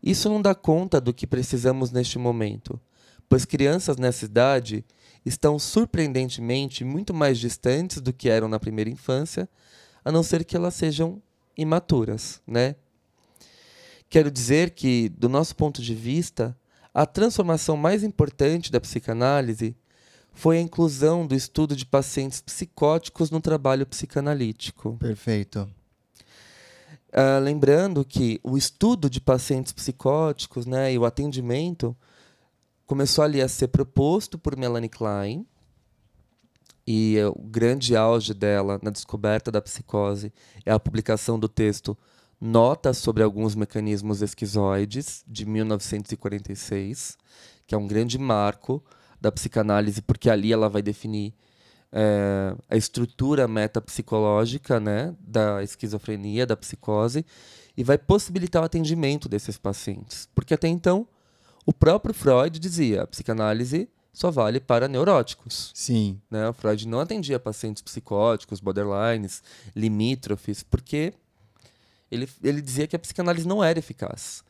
B: isso não dá conta do que precisamos neste momento, pois crianças nessa idade estão surpreendentemente muito mais distantes do que eram na primeira infância, a não ser que elas sejam imaturas, né? Quero dizer que, do nosso ponto de vista, a transformação mais importante da psicanálise foi a inclusão do estudo de pacientes psicóticos no trabalho psicanalítico.
A: Perfeito.
B: Uh, lembrando que o estudo de pacientes psicóticos né, e o atendimento começou ali a ser proposto por Melanie Klein, e o grande auge dela na descoberta da psicose é a publicação do texto Notas sobre alguns mecanismos esquizoides, de 1946, que é um grande marco da psicanálise, porque ali ela vai definir é, a estrutura metapsicológica né, da esquizofrenia, da psicose, e vai possibilitar o atendimento desses pacientes. Porque até então, o próprio Freud dizia a psicanálise só vale para neuróticos.
A: Sim.
B: Né? O Freud não atendia pacientes psicóticos, borderlines, limítrofes, porque ele, ele dizia que a psicanálise não era eficaz.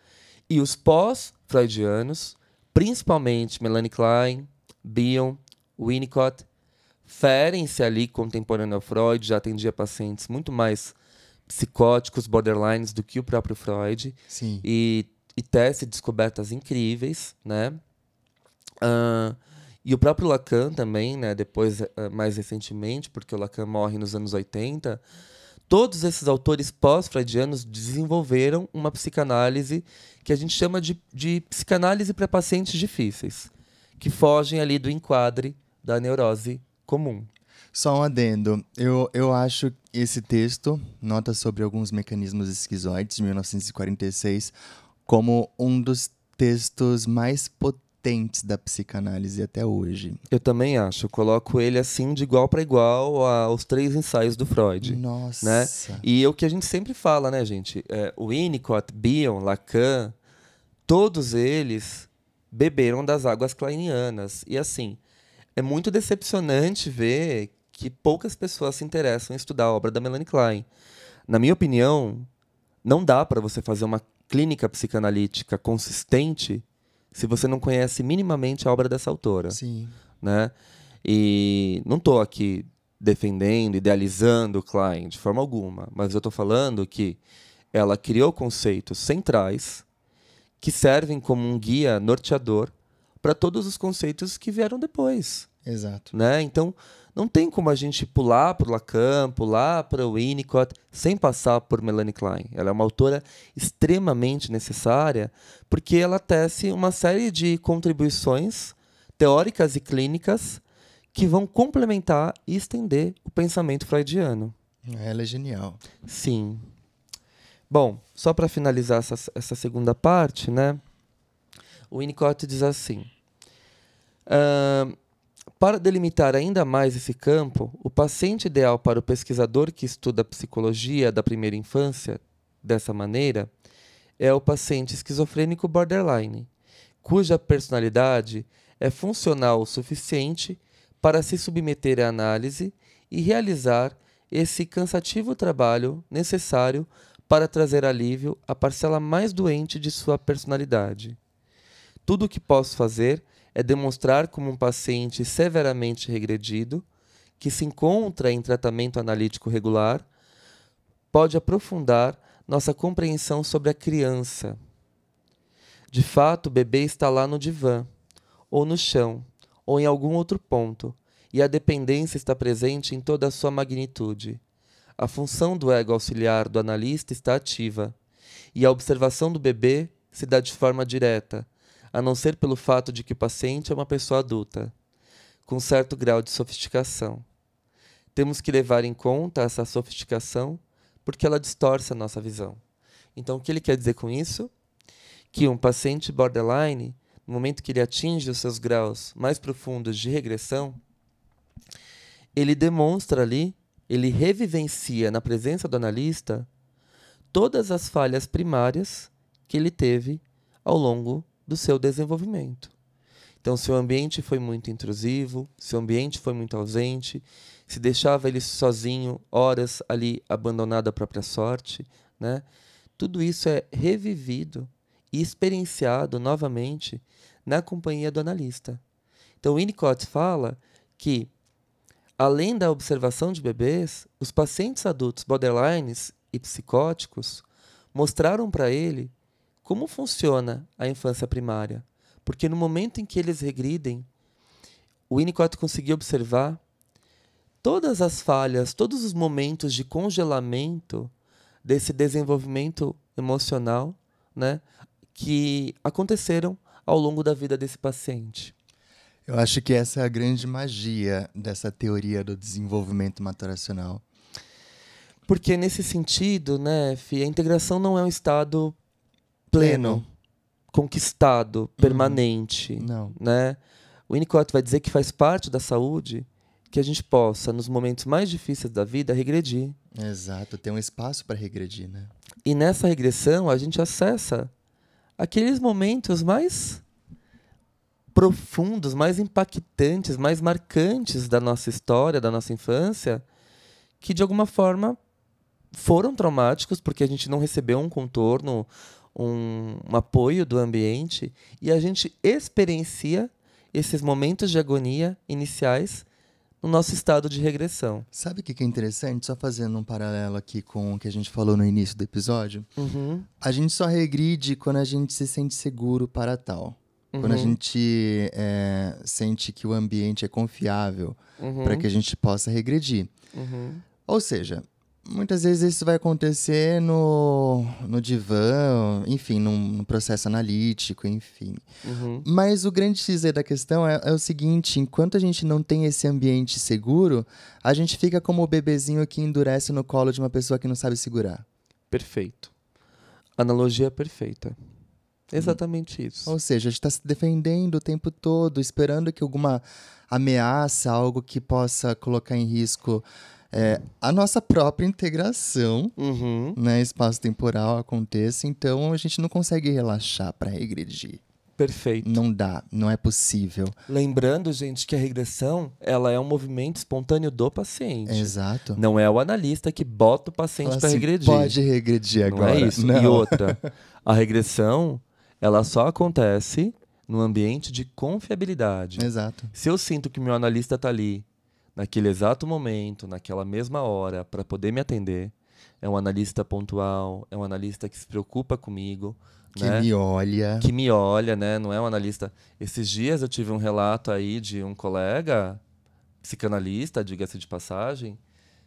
B: E os pós-freudianos, principalmente Melanie Klein, Bion, Winnicott, ferem-se ali contemporâneo ao Freud, já atendia pacientes muito mais psicóticos, borderlines, do que o próprio Freud.
A: Sim.
B: E, e tece descobertas incríveis, né? Uh, e o próprio Lacan também, né? Depois, uh, mais recentemente, porque o Lacan morre nos anos 80, Todos esses autores pós-freudianos desenvolveram uma psicanálise que a gente chama de, de psicanálise para pacientes difíceis, que fogem ali do enquadre da neurose comum.
A: Só um adendo. Eu, eu acho esse texto, Nota sobre alguns mecanismos esquizoides, de 1946, como um dos textos mais potentes da psicanálise até hoje.
B: Eu também acho. Eu coloco ele assim de igual para igual aos três ensaios do Freud.
A: Nossa.
B: Né? E é o que a gente sempre fala, né, gente? É, o Winnicott, Bion, Lacan, todos eles beberam das águas kleinianas. E assim, é muito decepcionante ver que poucas pessoas se interessam em estudar a obra da Melanie Klein. Na minha opinião, não dá para você fazer uma clínica psicanalítica consistente se você não conhece minimamente a obra dessa autora.
A: Sim.
B: Né? E não estou aqui defendendo, idealizando Klein de forma alguma, mas eu estou falando que ela criou conceitos centrais que servem como um guia norteador para todos os conceitos que vieram depois.
A: Exato.
B: Né? Então, não tem como a gente pular por Lacan, pular para Winnicott, sem passar por Melanie Klein. Ela é uma autora extremamente necessária, porque ela tece uma série de contribuições teóricas e clínicas que vão complementar e estender o pensamento freudiano.
A: Ela é genial.
B: Sim. Bom, só para finalizar essa, essa segunda parte, né? O Winnicott diz assim: uh, para delimitar ainda mais esse campo, o paciente ideal para o pesquisador que estuda psicologia da primeira infância, dessa maneira, é o paciente esquizofrênico borderline, cuja personalidade é funcional o suficiente para se submeter à análise e realizar esse cansativo trabalho necessário para trazer alívio à parcela mais doente de sua personalidade. Tudo o que posso fazer é demonstrar como um paciente severamente regredido, que se encontra em tratamento analítico regular, pode aprofundar nossa compreensão sobre a criança. De fato, o bebê está lá no divã, ou no chão, ou em algum outro ponto, e a dependência está presente em toda a sua magnitude. a função do ego auxiliar do analista está ativa e a observação do bebê se dá de forma direta, a não ser pelo fato de que o paciente é uma pessoa adulta, com certo grau de sofisticação. Temos que levar em conta essa sofisticação porque ela distorce a nossa visão. Então, o que ele quer dizer com isso? Que um paciente borderline, no momento que ele atinge os seus graus mais profundos de regressão, ele demonstra ali, ele revivencia na presença do analista todas as falhas primárias que ele teve ao longo do seu desenvolvimento. Então, se o ambiente foi muito intrusivo, se o ambiente foi muito ausente, se deixava ele sozinho, horas ali abandonado à própria sorte, né? Tudo isso é revivido e experienciado novamente na companhia do analista. Então, Winnicott fala que, além da observação de bebês, os pacientes adultos borderlines e psicóticos mostraram para ele como funciona a infância primária. Porque no momento em que eles regridem, o Winnicott conseguiu observar todas as falhas, todos os momentos de congelamento desse desenvolvimento emocional, né, que aconteceram ao longo da vida desse paciente.
C: Eu acho que essa é a grande magia dessa teoria do desenvolvimento maturacional.
B: Porque nesse sentido, né, Fih, a integração não é um estado pleno, conquistado, uhum. permanente,
C: não.
B: né? O Winnicott vai dizer que faz parte da saúde que a gente possa, nos momentos mais difíceis da vida, regredir.
C: Exato, tem um espaço para regredir, né?
B: E nessa regressão, a gente acessa aqueles momentos mais profundos, mais impactantes, mais marcantes da nossa história, da nossa infância, que de alguma forma foram traumáticos porque a gente não recebeu um contorno, um, um apoio do ambiente e a gente experiencia esses momentos de agonia iniciais no nosso estado de regressão.
C: Sabe o que é interessante? Só fazendo um paralelo aqui com o que a gente falou no início do episódio.
B: Uhum.
C: A gente só regride quando a gente se sente seguro para tal. Uhum. Quando a uhum. gente é, sente que o ambiente é confiável uhum. para que a gente possa regredir.
B: Uhum.
C: Ou seja, Muitas vezes isso vai acontecer no, no divã, enfim, num, num processo analítico, enfim.
B: Uhum.
C: Mas o grande X da questão é, é, o seguinte: enquanto a gente não tem esse ambiente seguro, a gente fica como o bebezinho que endurece no colo de uma pessoa que não sabe segurar.
B: Perfeito. Analogia perfeita. Exatamente isso.
C: Ou seja, a gente está se defendendo o tempo todo, esperando que alguma ameaça, algo que possa colocar em risco é, a nossa própria integração,
B: uhum.
C: né, espaço-temporal aconteça, então a gente não consegue relaxar para regredir.
B: Perfeito.
C: Não dá, não é possível.
B: Lembrando, gente, que a regressão ela é um movimento espontâneo do paciente.
C: Exato.
B: Não é o analista que bota o paciente para
C: assim,
B: regredir.
C: Pode regredir agora.
B: Não é isso.
C: Não.
B: E outra, *laughs* a regressão ela só acontece no ambiente de confiabilidade.
C: Exato.
B: Se eu sinto que o meu analista está ali naquele exato momento, naquela mesma hora, para poder me atender. É um analista pontual, é um analista que se preocupa comigo.
C: Que
B: né?
C: me olha.
B: Que me olha, né? Não é um analista. Esses dias eu tive um relato aí de um colega, psicanalista, diga-se de passagem,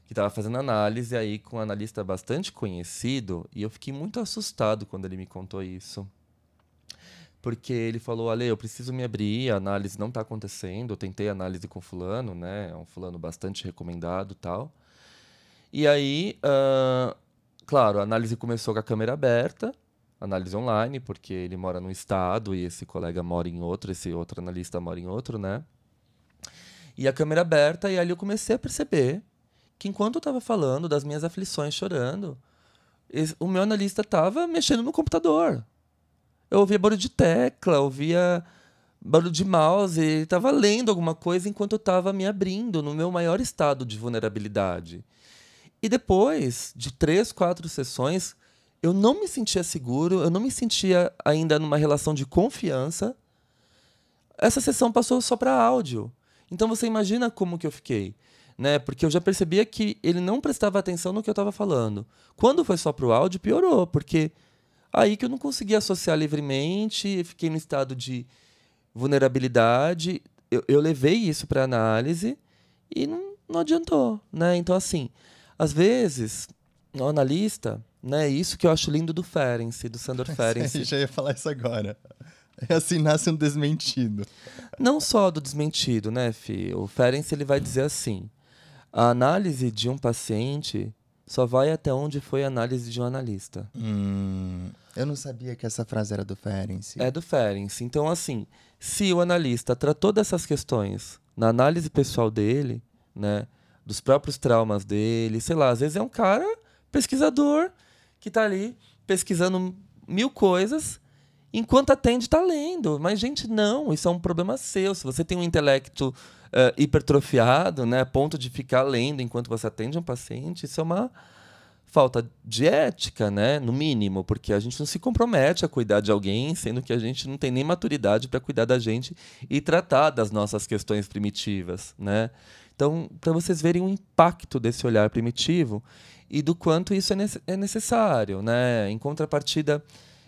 B: que estava fazendo análise aí com um analista bastante conhecido, e eu fiquei muito assustado quando ele me contou isso porque ele falou, Ale, eu preciso me abrir, a análise não está acontecendo, eu tentei análise com fulano, né, é um fulano bastante recomendado tal. E aí, uh, claro, a análise começou com a câmera aberta, análise online, porque ele mora num estado e esse colega mora em outro, esse outro analista mora em outro, né? E a câmera aberta, e ali eu comecei a perceber que enquanto eu estava falando das minhas aflições, chorando, o meu analista estava mexendo no computador, eu ouvia barulho de tecla, ouvia barulho de mouse, ele estava lendo alguma coisa enquanto eu estava me abrindo no meu maior estado de vulnerabilidade. E depois de três, quatro sessões, eu não me sentia seguro, eu não me sentia ainda numa relação de confiança. Essa sessão passou só para áudio. Então você imagina como que eu fiquei, né? Porque eu já percebia que ele não prestava atenção no que eu estava falando. Quando foi só para o áudio, piorou, porque Aí que eu não consegui associar livremente, fiquei no estado de vulnerabilidade. Eu, eu levei isso para análise e não, não adiantou, né? Então, assim, Às vezes, o analista, né, isso que eu acho lindo do Ferenc, do Sandor *laughs* Ferenc.
C: já ia falar isso agora. É assim nasce um desmentido.
B: Não só do desmentido, né, Fi? O Ferenc ele vai dizer assim: a análise de um paciente só vai até onde foi a análise de um analista.
C: Hum, eu não sabia que essa frase era do Ferenc.
B: É do Ferenc. Então, assim, se o analista tratou dessas questões na análise pessoal dele, né, dos próprios traumas dele, sei lá, às vezes é um cara pesquisador que está ali pesquisando mil coisas enquanto atende está lendo. Mas, gente, não, isso é um problema seu. Se você tem um intelecto uh, hipertrofiado, né, a ponto de ficar lendo enquanto você atende um paciente, isso é uma falta de ética, né, no mínimo, porque a gente não se compromete a cuidar de alguém, sendo que a gente não tem nem maturidade para cuidar da gente e tratar das nossas questões primitivas, né? Então, para vocês verem o impacto desse olhar primitivo e do quanto isso é, é necessário, né? Em contrapartida,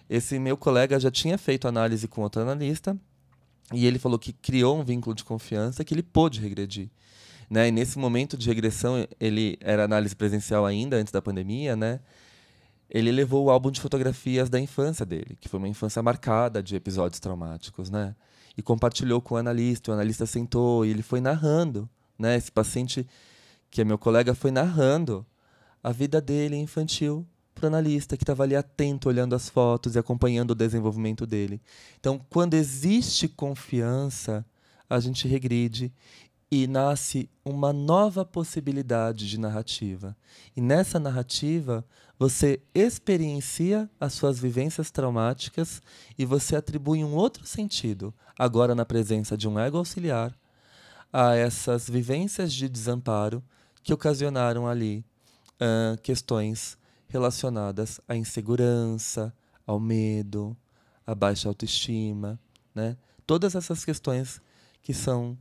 B: esse meu colega já tinha feito análise com outro analista e ele falou que criou um vínculo de confiança que ele pôde regredir. Né? E nesse momento de regressão, ele era análise presencial ainda, antes da pandemia, né? ele levou o álbum de fotografias da infância dele, que foi uma infância marcada de episódios traumáticos, né? E compartilhou com o analista, o analista sentou e ele foi narrando, né? Esse paciente, que é meu colega, foi narrando a vida dele infantil para o analista que estava ali atento, olhando as fotos e acompanhando o desenvolvimento dele. Então, quando existe confiança, a gente regride e nasce uma nova possibilidade de narrativa. E nessa narrativa, você experiencia as suas vivências traumáticas e você atribui um outro sentido, agora na presença de um ego auxiliar, a essas vivências de desamparo que ocasionaram ali uh, questões relacionadas à insegurança, ao medo, à baixa autoestima, né? Todas essas questões que são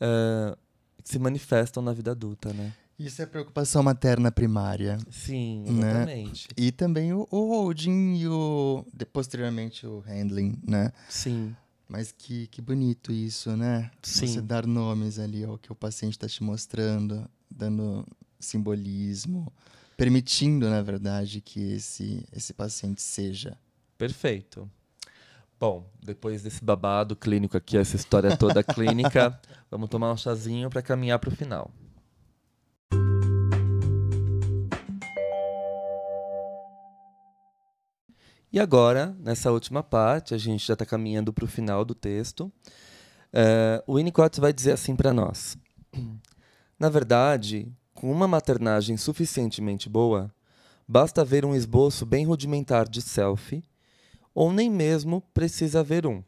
B: uh, que se manifestam na vida adulta, né?
C: Isso é preocupação materna primária.
B: Sim, né? exatamente.
C: Né? E também o, o holding e o posteriormente o handling, né?
B: Sim.
C: Mas que, que bonito isso, né?
B: Sim.
C: Você dar nomes ali ao que o paciente está te mostrando, dando simbolismo permitindo, na verdade, que esse, esse paciente seja.
B: Perfeito. Bom, depois desse babado clínico aqui, essa história toda *laughs* clínica, vamos tomar um chazinho para caminhar para o final. E agora, nessa última parte, a gente já está caminhando para o final do texto. Uh, o Winnicott vai dizer assim para nós: *clears throat* Na verdade, com uma maternagem suficientemente boa, basta ver um esboço bem rudimentar de selfie, ou nem mesmo precisa haver um.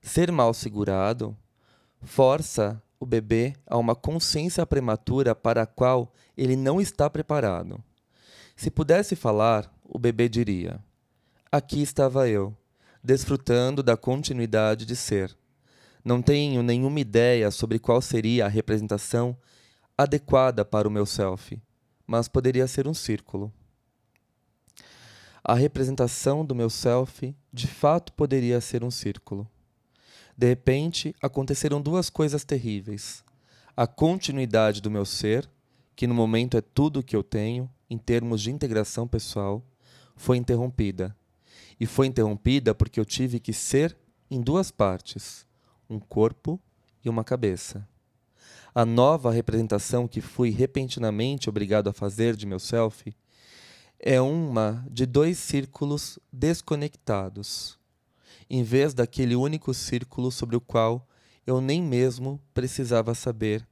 B: Ser mal segurado força o bebê a uma consciência prematura para a qual ele não está preparado. Se pudesse falar, o bebê diria: Aqui estava eu, desfrutando da continuidade de ser. Não tenho nenhuma ideia sobre qual seria a representação adequada para o meu self, mas poderia ser um círculo. A representação do meu self de fato poderia ser um círculo. De repente, aconteceram duas coisas terríveis. A continuidade do meu ser, que no momento é tudo o que eu tenho, em termos de integração pessoal, foi interrompida. E foi interrompida porque eu tive que ser em duas partes: um corpo e uma cabeça a nova representação que fui repentinamente obrigado a fazer de meu self é uma de dois círculos desconectados, em vez daquele único círculo sobre o qual eu nem mesmo precisava saber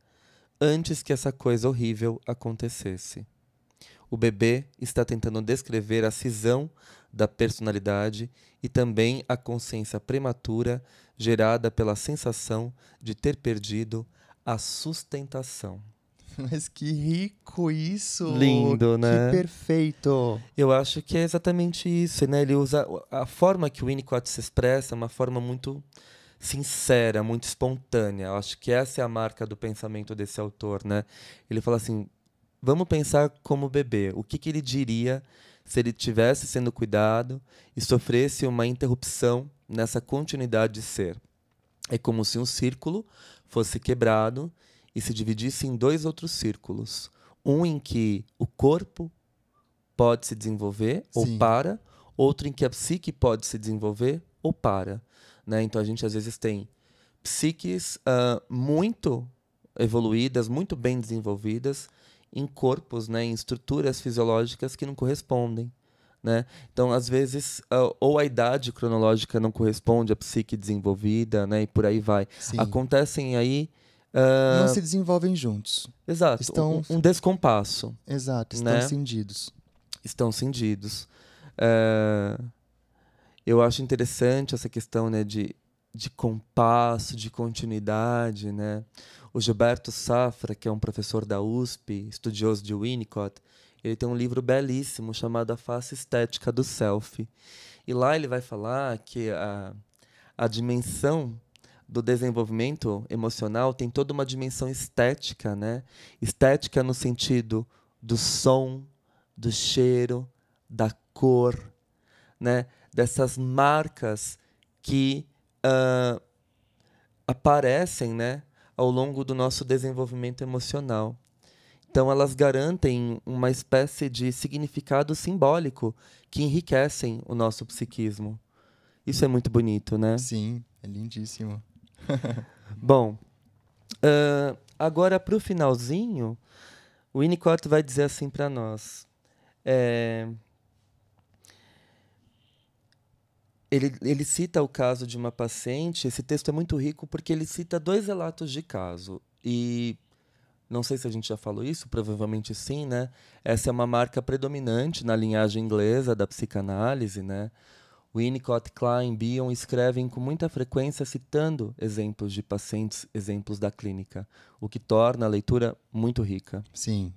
B: antes que essa coisa horrível acontecesse. O bebê está tentando descrever a cisão da personalidade e também a consciência prematura gerada pela sensação de ter perdido a sustentação. *laughs*
C: Mas que rico isso!
B: Lindo, né?
C: Que perfeito!
B: Eu acho que é exatamente isso, né? Ele usa a forma que o Winnicott se expressa, é uma forma muito sincera, muito espontânea. Eu acho que essa é a marca do pensamento desse autor, né? Ele fala assim: vamos pensar como bebê. O que, que ele diria se ele tivesse sendo cuidado e sofresse uma interrupção nessa continuidade de ser? É como se um círculo fosse quebrado e se dividisse em dois outros círculos, Um em que o corpo pode se desenvolver Sim. ou para, outro em que a psique pode se desenvolver ou para. Né? Então a gente às vezes tem psiques uh, muito evoluídas, muito bem desenvolvidas, em corpos, né, em estruturas fisiológicas que não correspondem. Né? Então, às vezes, uh, ou a idade cronológica não corresponde à psique desenvolvida, né? e por aí vai. Sim. Acontecem aí.
A: Uh... Não se desenvolvem juntos.
B: Exato. Estão... Um, um descompasso.
A: Exato, estão né? cindidos.
B: Estão cindidos. Uh... Eu acho interessante essa questão né, de, de compasso, de continuidade. Né? O Gilberto Safra, que é um professor da USP, estudioso de Winnicott, ele tem um livro belíssimo chamado A Face Estética do Self. E lá ele vai falar que a, a dimensão do desenvolvimento emocional tem toda uma dimensão estética, né? Estética no sentido do som, do cheiro, da cor, né? Dessas marcas que uh, aparecem, né? Ao longo do nosso desenvolvimento emocional. Então, elas garantem uma espécie de significado simbólico que enriquecem o nosso psiquismo. Isso é muito bonito, né?
A: Sim, é lindíssimo. *laughs*
B: Bom, uh, agora para o finalzinho, o Winnicott vai dizer assim para nós. É, ele, ele cita o caso de uma paciente. Esse texto é muito rico porque ele cita dois relatos de caso. E não sei se a gente já falou isso, provavelmente sim, né? Essa é uma marca predominante na linhagem inglesa da psicanálise, né? Winnicott, Klein, Bion escrevem com muita frequência citando exemplos de pacientes, exemplos da clínica, o que torna a leitura muito rica.
A: Sim.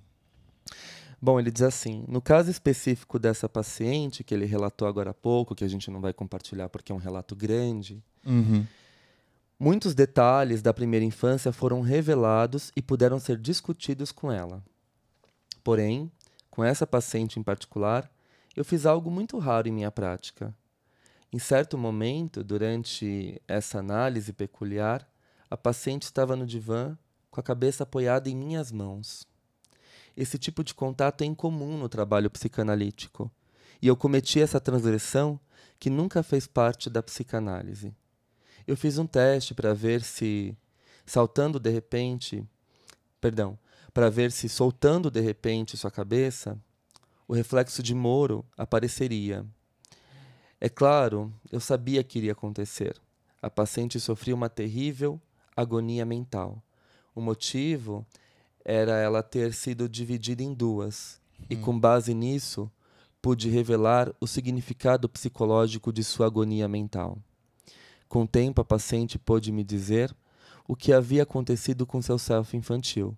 B: Bom, ele diz assim: no caso específico dessa paciente, que ele relatou agora há pouco, que a gente não vai compartilhar porque é um relato grande,
A: uhum.
B: Muitos detalhes da primeira infância foram revelados e puderam ser discutidos com ela. Porém, com essa paciente em particular, eu fiz algo muito raro em minha prática. Em certo momento, durante essa análise peculiar, a paciente estava no divã com a cabeça apoiada em minhas mãos. Esse tipo de contato é incomum no trabalho psicanalítico, e eu cometi essa transgressão que nunca fez parte da psicanálise. Eu fiz um teste para ver se saltando de repente, perdão, para ver se soltando de repente sua cabeça, o reflexo de Moro apareceria. É claro, eu sabia que iria acontecer. A paciente sofria uma terrível agonia mental. O motivo era ela ter sido dividida em duas, hum. e com base nisso, pude revelar o significado psicológico de sua agonia mental. Com o tempo, a paciente pôde me dizer o que havia acontecido com seu self infantil.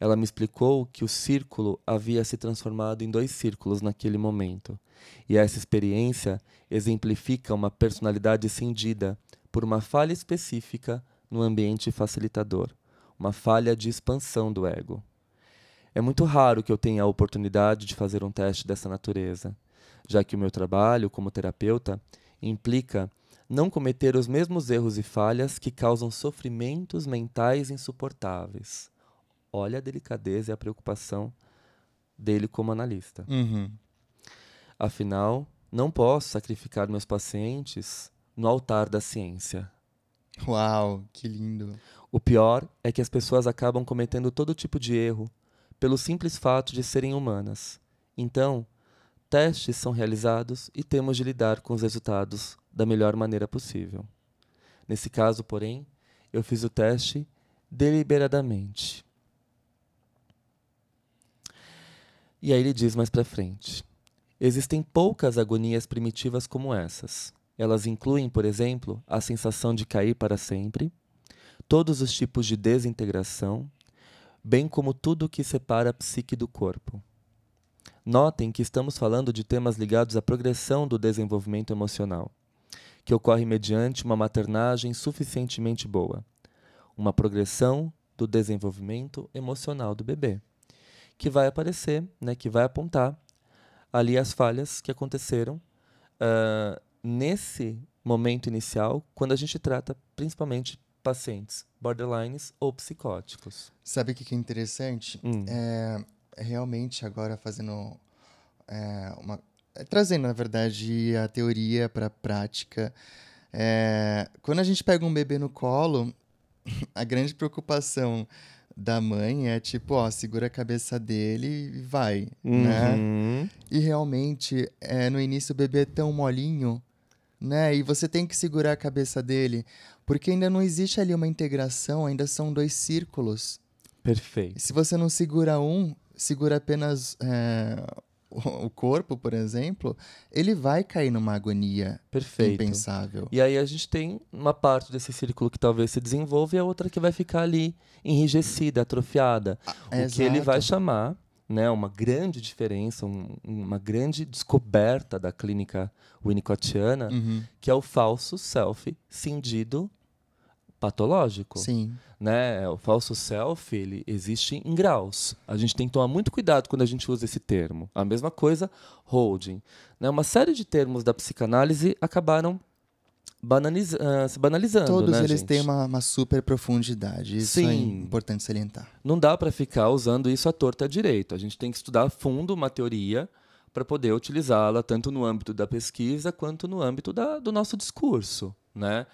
B: Ela me explicou que o círculo havia se transformado em dois círculos naquele momento, e essa experiência exemplifica uma personalidade cindida por uma falha específica no ambiente facilitador, uma falha de expansão do ego. É muito raro que eu tenha a oportunidade de fazer um teste dessa natureza, já que o meu trabalho como terapeuta implica não cometer os mesmos erros e falhas que causam sofrimentos mentais insuportáveis. Olha a delicadeza e a preocupação dele como analista.
A: Uhum.
B: Afinal, não posso sacrificar meus pacientes no altar da ciência.
A: Uau, que lindo!
B: O pior é que as pessoas acabam cometendo todo tipo de erro pelo simples fato de serem humanas. Então, testes são realizados e temos de lidar com os resultados da melhor maneira possível. Nesse caso, porém, eu fiz o teste deliberadamente. E aí ele diz mais para frente: Existem poucas agonias primitivas como essas. Elas incluem, por exemplo, a sensação de cair para sempre, todos os tipos de desintegração, bem como tudo o que separa a psique do corpo. Notem que estamos falando de temas ligados à progressão do desenvolvimento emocional que ocorre mediante uma maternagem suficientemente boa, uma progressão do desenvolvimento emocional do bebê, que vai aparecer, né, que vai apontar ali as falhas que aconteceram uh, nesse momento inicial, quando a gente trata principalmente pacientes borderlines ou psicóticos.
A: Sabe o que é interessante?
B: Hum.
A: É,
C: realmente agora fazendo é, uma é, trazendo na verdade a teoria para a prática. É, quando a gente pega um bebê no colo, *clears throat* a grande preocupação da mãe é tipo, ó, segura a cabeça dele e vai, né? uhum. né? E realmente, é, no início o bebê é tão molinho, né? E você tem que segurar a cabeça dele, porque ainda não existe ali uma integração, ainda são dois círculos.
B: Perfeito.
C: Se você não segura um, segura apenas é, o corpo, por exemplo, ele vai cair numa agonia Perfeito. impensável.
B: E aí a gente tem uma parte desse círculo que talvez se desenvolva e a outra que vai ficar ali enrijecida, atrofiada. Ah, o exato. que ele vai chamar, né, uma grande diferença, um, uma grande descoberta da clínica winnicottiana, uhum. que é o falso self cindido patológico.
C: Sim.
B: Né? O falso self, ele existe em graus. A gente tem que tomar muito cuidado quando a gente usa esse termo. A mesma coisa, holding. Né? Uma série de termos da psicanálise acabaram banaliza uh, se banalizando.
C: Todos
B: né,
C: eles
B: gente?
C: têm uma, uma, super profundidade. Isso é Sim. é importante salientar.
B: Não dá para ficar usando isso à torta direito. A gente tem que estudar a fundo uma teoria para poder utilizá-la tanto no âmbito da pesquisa quanto no âmbito da, do nosso discurso. Né?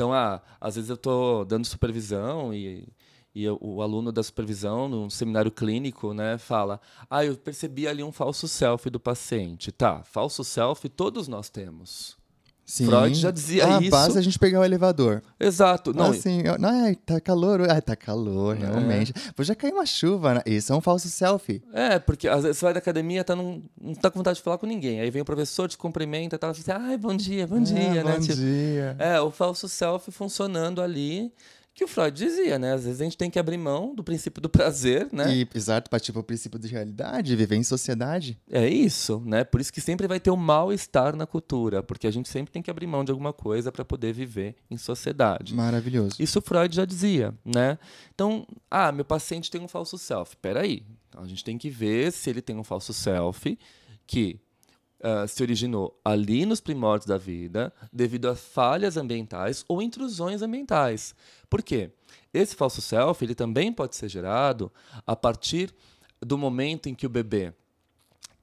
B: Então, ah, às vezes eu estou dando supervisão e, e eu, o aluno da supervisão, no seminário clínico, né, fala: Ah, eu percebi ali um falso self do paciente. Tá, falso self todos nós temos. Sim. Freud já dizia
C: ah,
B: isso.
C: Basta a gente pegar o elevador.
B: Exato. Não,
C: assim, eu, não, é, tá calor. Ah, tá calor, é. realmente. Pô, já caiu uma chuva. Né? Isso é um falso selfie.
B: É, porque às vezes você vai da academia, tá num, não tá com vontade de falar com ninguém. Aí vem o professor, te cumprimenta, tá assim, ai, bom dia, bom é, dia,
C: né?
B: Bom
C: tipo, dia.
B: É, o falso selfie funcionando ali que o Freud dizia, né? Às vezes a gente tem que abrir mão do princípio do prazer, né?
C: E, exato, partir para o princípio de realidade, viver em sociedade.
B: É isso, né? Por isso que sempre vai ter o um mal-estar na cultura, porque a gente sempre tem que abrir mão de alguma coisa para poder viver em sociedade.
C: Maravilhoso.
B: Isso Freud já dizia, né? Então, ah, meu paciente tem um falso self. Peraí, então a gente tem que ver se ele tem um falso self que uh, se originou ali nos primórdios da vida, devido a falhas ambientais ou intrusões ambientais. Por quê? Esse falso self ele também pode ser gerado a partir do momento em que o bebê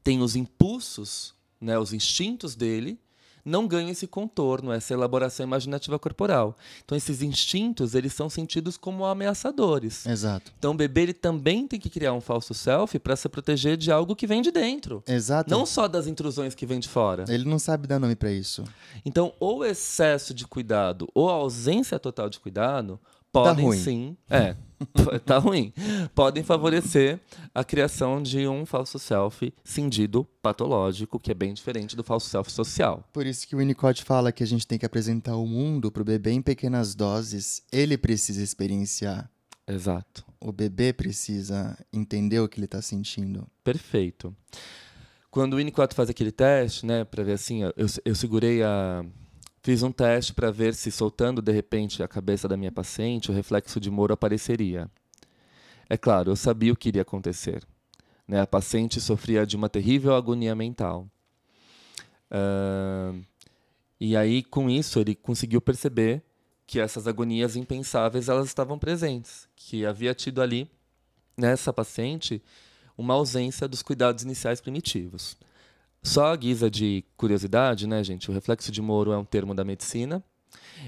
B: tem os impulsos, né, os instintos dele não ganham esse contorno, essa elaboração imaginativa corporal. Então esses instintos, eles são sentidos como ameaçadores.
C: Exato.
B: Então o bebê ele também tem que criar um falso self para se proteger de algo que vem de dentro.
C: Exato.
B: Não só das intrusões que vêm de fora.
C: Ele não sabe dar nome para isso.
B: Então, ou excesso de cuidado ou ausência total de cuidado podem
C: tá ruim.
B: sim, é, *laughs* tá ruim. Podem favorecer a criação de um falso self cindido patológico, que é bem diferente do falso self social.
C: Por isso que o Winnicott fala que a gente tem que apresentar o mundo para o bebê em pequenas doses. Ele precisa experienciar.
B: Exato.
C: O bebê precisa entender o que ele está sentindo.
B: Perfeito. Quando o Winnicott faz aquele teste, né, para ver assim, eu, eu segurei a Fiz um teste para ver se, soltando de repente a cabeça da minha paciente, o reflexo de Moro apareceria. É claro, eu sabia o que iria acontecer. Né? A paciente sofria de uma terrível agonia mental. Uh, e aí, com isso, ele conseguiu perceber que essas agonias impensáveis elas estavam presentes, que havia tido ali nessa paciente uma ausência dos cuidados iniciais primitivos. Só a guisa de curiosidade, né, gente? O reflexo de Moro é um termo da medicina.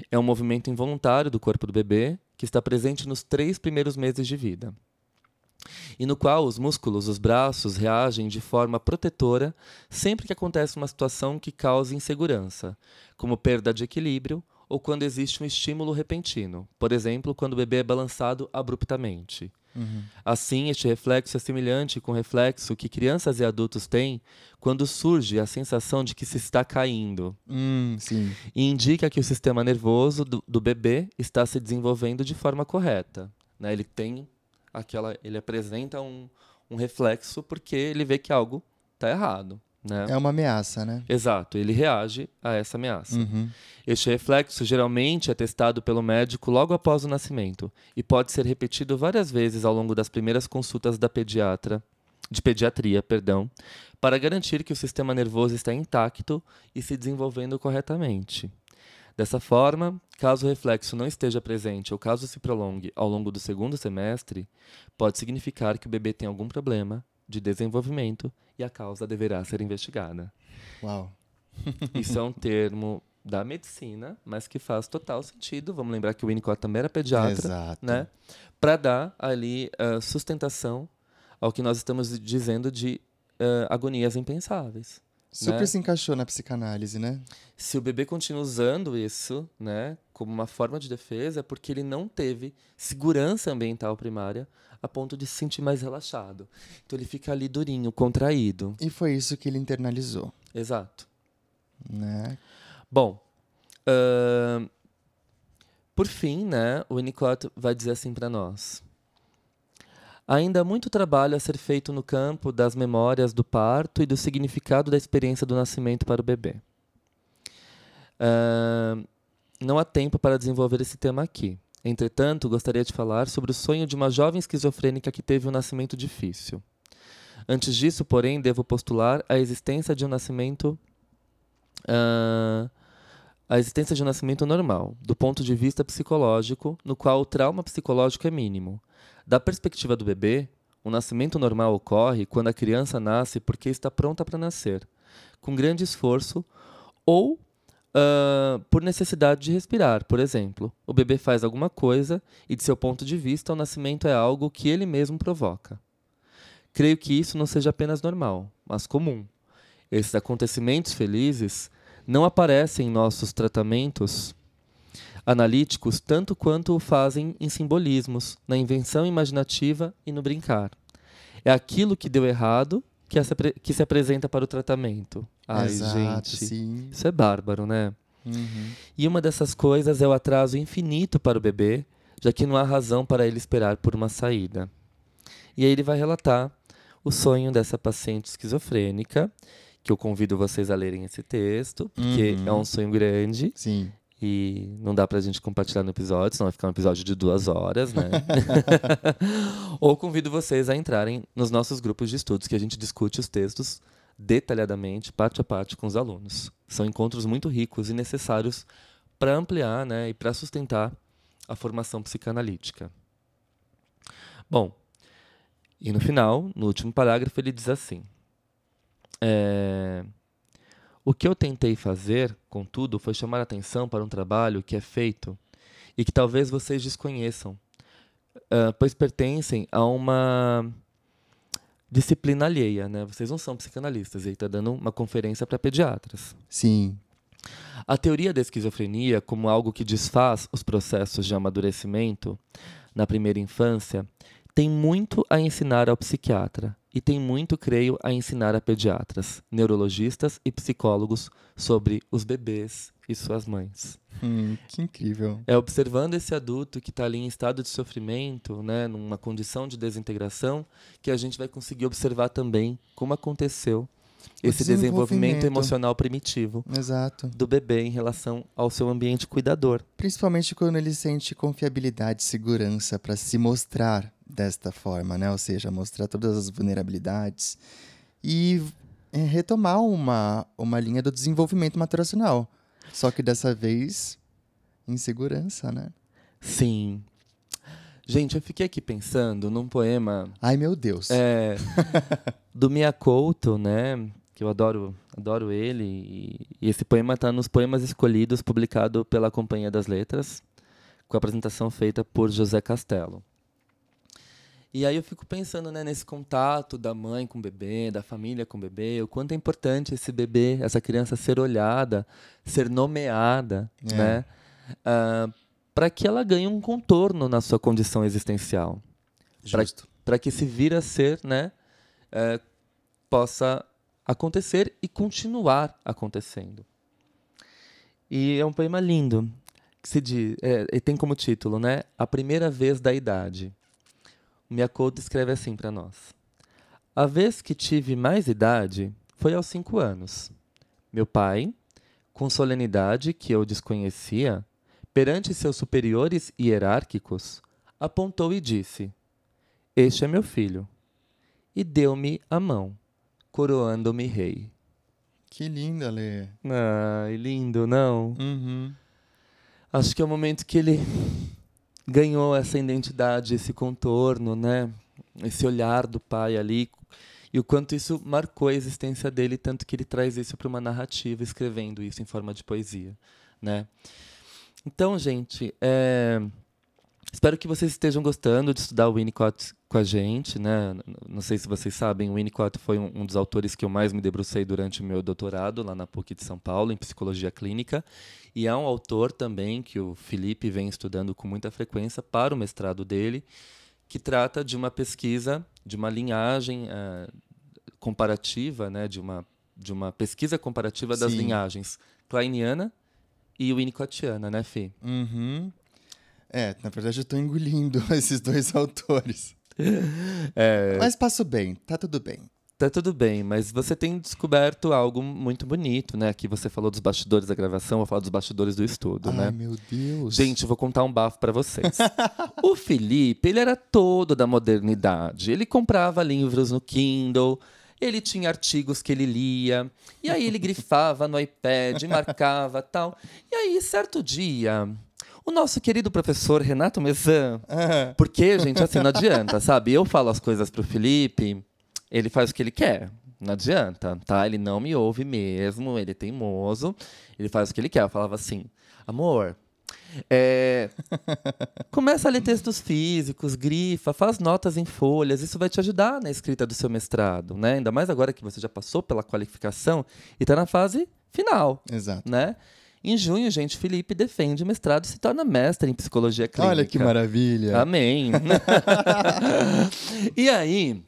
B: É um movimento involuntário do corpo do bebê que está presente nos três primeiros meses de vida. E no qual os músculos, os braços, reagem de forma protetora sempre que acontece uma situação que cause insegurança, como perda de equilíbrio ou quando existe um estímulo repentino, por exemplo, quando o bebê é balançado abruptamente. Uhum. Assim, este reflexo é semelhante com o reflexo que crianças e adultos têm quando surge a sensação de que se está caindo.
C: Hum,
B: e indica que o sistema nervoso do, do bebê está se desenvolvendo de forma correta. Né? Ele tem aquela, ele apresenta um, um reflexo porque ele vê que algo está errado. Né?
C: É uma ameaça, né?
B: Exato, ele reage a essa ameaça.
C: Uhum.
B: Este reflexo geralmente é testado pelo médico logo após o nascimento e pode ser repetido várias vezes ao longo das primeiras consultas da pediatra, de pediatria, perdão, para garantir que o sistema nervoso está intacto e se desenvolvendo corretamente. Dessa forma, caso o reflexo não esteja presente ou caso se prolongue ao longo do segundo semestre, pode significar que o bebê tem algum problema de desenvolvimento e a causa deverá ser investigada.
A: Uau. *laughs*
B: Isso é um termo da medicina, mas que faz total sentido. Vamos lembrar que o Winnicott também era pediatra,
A: Exato.
B: né? Para dar ali uh, sustentação ao que nós estamos dizendo de uh, agonias impensáveis.
A: Super
B: né?
A: se encaixou na psicanálise, né?
B: Se o bebê continua usando isso, né, como uma forma de defesa, é porque ele não teve segurança ambiental primária a ponto de se sentir mais relaxado. Então ele fica ali durinho, contraído.
A: E foi isso que ele internalizou.
B: Exato.
A: Né?
B: Bom, uh, por fim, né, o Winnicott vai dizer assim para nós. Ainda há muito trabalho a ser feito no campo das memórias do parto e do significado da experiência do nascimento para o bebê. Uh, não há tempo para desenvolver esse tema aqui. Entretanto, gostaria de falar sobre o sonho de uma jovem esquizofrênica que teve um nascimento difícil. Antes disso, porém, devo postular a existência de um nascimento. Uh, a existência de um nascimento normal, do ponto de vista psicológico, no qual o trauma psicológico é mínimo, da perspectiva do bebê, o nascimento normal ocorre quando a criança nasce porque está pronta para nascer, com grande esforço ou uh, por necessidade de respirar. Por exemplo, o bebê faz alguma coisa e, de seu ponto de vista, o nascimento é algo que ele mesmo provoca. Creio que isso não seja apenas normal, mas comum. Esses acontecimentos felizes não aparecem em nossos tratamentos analíticos tanto quanto o fazem em simbolismos, na invenção imaginativa e no brincar. É aquilo que deu errado que, que se apresenta para o tratamento. Ai,
A: Exato,
B: gente.
A: Sim.
B: Isso é bárbaro, né?
A: Uhum.
B: E uma dessas coisas é o atraso infinito para o bebê, já que não há razão para ele esperar por uma saída. E aí ele vai relatar o sonho dessa paciente esquizofrênica, que eu convido vocês a lerem esse texto, porque
A: Uhum.
B: é um sonho grande.
A: Sim.
B: E não dá pra gente compartilhar no episódio, senão vai ficar um episódio de duas horas, né? *laughs* *laughs* Ou convido vocês a entrarem nos nossos grupos de estudos, que a gente discute os textos detalhadamente, parte a parte, com os alunos. São encontros muito ricos e necessários para ampliar né, e para sustentar a formação psicanalítica. Bom, e no final, no último parágrafo, ele diz assim: é, O que eu tentei fazer, contudo, foi chamar a atenção para um trabalho que é feito e que talvez vocês desconheçam, uh, pois pertencem a uma disciplina alheia. Né? Vocês não são psicanalistas, ele está dando uma conferência para pediatras.
A: Sim.
B: A teoria da esquizofrenia, como algo que desfaz os processos de amadurecimento na primeira infância, tem muito a ensinar ao psiquiatra e tem muito, creio, a ensinar a pediatras, neurologistas e psicólogos sobre os bebês e suas mães.
A: Hum, que incrível.
B: É observando esse adulto que está ali em estado de sofrimento, né, numa condição de desintegração, que a gente vai conseguir observar também como aconteceu esse desenvolvimento
A: desenvolvimento.
B: emocional primitivo
A: Exato.
B: do bebê em relação ao seu ambiente cuidador.
A: Principalmente quando ele sente confiabilidade e segurança para se mostrar desta forma, né? Ou seja, mostrar todas as vulnerabilidades e é, retomar uma, uma linha do desenvolvimento maturacional. Só que dessa vez em segurança, né?
B: Sim. Gente, eu fiquei aqui pensando num poema
A: Ai, meu Deus.
B: é, *laughs* do Miyakoto, né? Que eu adoro, adoro ele. E, e esse poema está nos poemas escolhidos, publicado pela Companhia das Letras, com a apresentação feita por José Castelo. E aí eu fico pensando né, nesse contato da mãe com o bebê, da família com o bebê, o quanto é importante esse bebê, essa criança ser olhada, ser nomeada,
A: É.
B: né? para que ela ganhe um contorno na sua condição existencial para que esse vir a ser, né, é, possa acontecer e continuar acontecendo. E é um poema lindo que se diz, é, e tem como título, né, a primeira vez da idade. Miyakoto escreve assim para nós: A vez que tive mais idade foi aos cinco anos. Meu pai, com solenidade que eu desconhecia, perante seus superiores hierárquicos, apontou e disse: este é meu filho. E deu-me a mão, coroando-me rei.
A: Que linda, Lê.
B: Ai, lindo, não?
A: Uhum.
B: Acho que é o momento que ele ganhou essa identidade, esse contorno, né? Esse olhar do pai ali. e o quanto isso marcou a existência dele, tanto que ele traz isso para uma narrativa, escrevendo isso em forma de poesia, né? Então, gente, é... espero que vocês estejam gostando de estudar o Winnicott com a gente, né? Não sei se vocês sabem, o Winnicott foi um, um, dos autores que eu mais me debrucei durante o meu doutorado lá na PUC de São Paulo, em psicologia clínica, e é um autor também que o Felipe vem estudando com muita frequência para o mestrado dele, que trata de uma pesquisa, de uma linhagem uh, comparativa, né? De uma de uma pesquisa comparativa das Sim. linhagens kleiniana e winnicottiana, né, Fê?
A: Uhum. É, na verdade eu estou engolindo *laughs* esses dois autores. *laughs*
B: É...
A: Mas passo bem, tá tudo bem.
B: Tá tudo bem, mas você tem descoberto algo muito bonito, né? Aqui você falou dos bastidores da gravação, eu vou falar dos bastidores do estudo,
A: Ai,
B: né?
A: Ai, meu Deus.
B: Gente, vou contar um bafo para vocês. *laughs* o Felipe, ele era todo da modernidade. Ele comprava livros no Kindle, ele tinha artigos que ele lia, e aí ele grifava no iPad, marcava tal. E aí, certo dia, o nosso querido professor Renato Mezan. Porque, gente, assim, não adianta, sabe? Eu falo as coisas pro Felipe, ele faz o que ele quer. Não adianta, tá? Ele não me ouve mesmo, ele é teimoso, ele faz o que ele quer. Eu falava assim, amor, é, *laughs* começa a ler textos físicos, grifa, faz notas em folhas. Isso vai te ajudar na escrita do seu mestrado, né? Ainda mais agora que você já passou pela qualificação e está na fase final.
A: Exato.
B: Né? Em junho, gente, Felipe defende o mestrado e se torna mestre em psicologia clínica.
A: Olha que maravilha.
B: Amém. *laughs* e aí,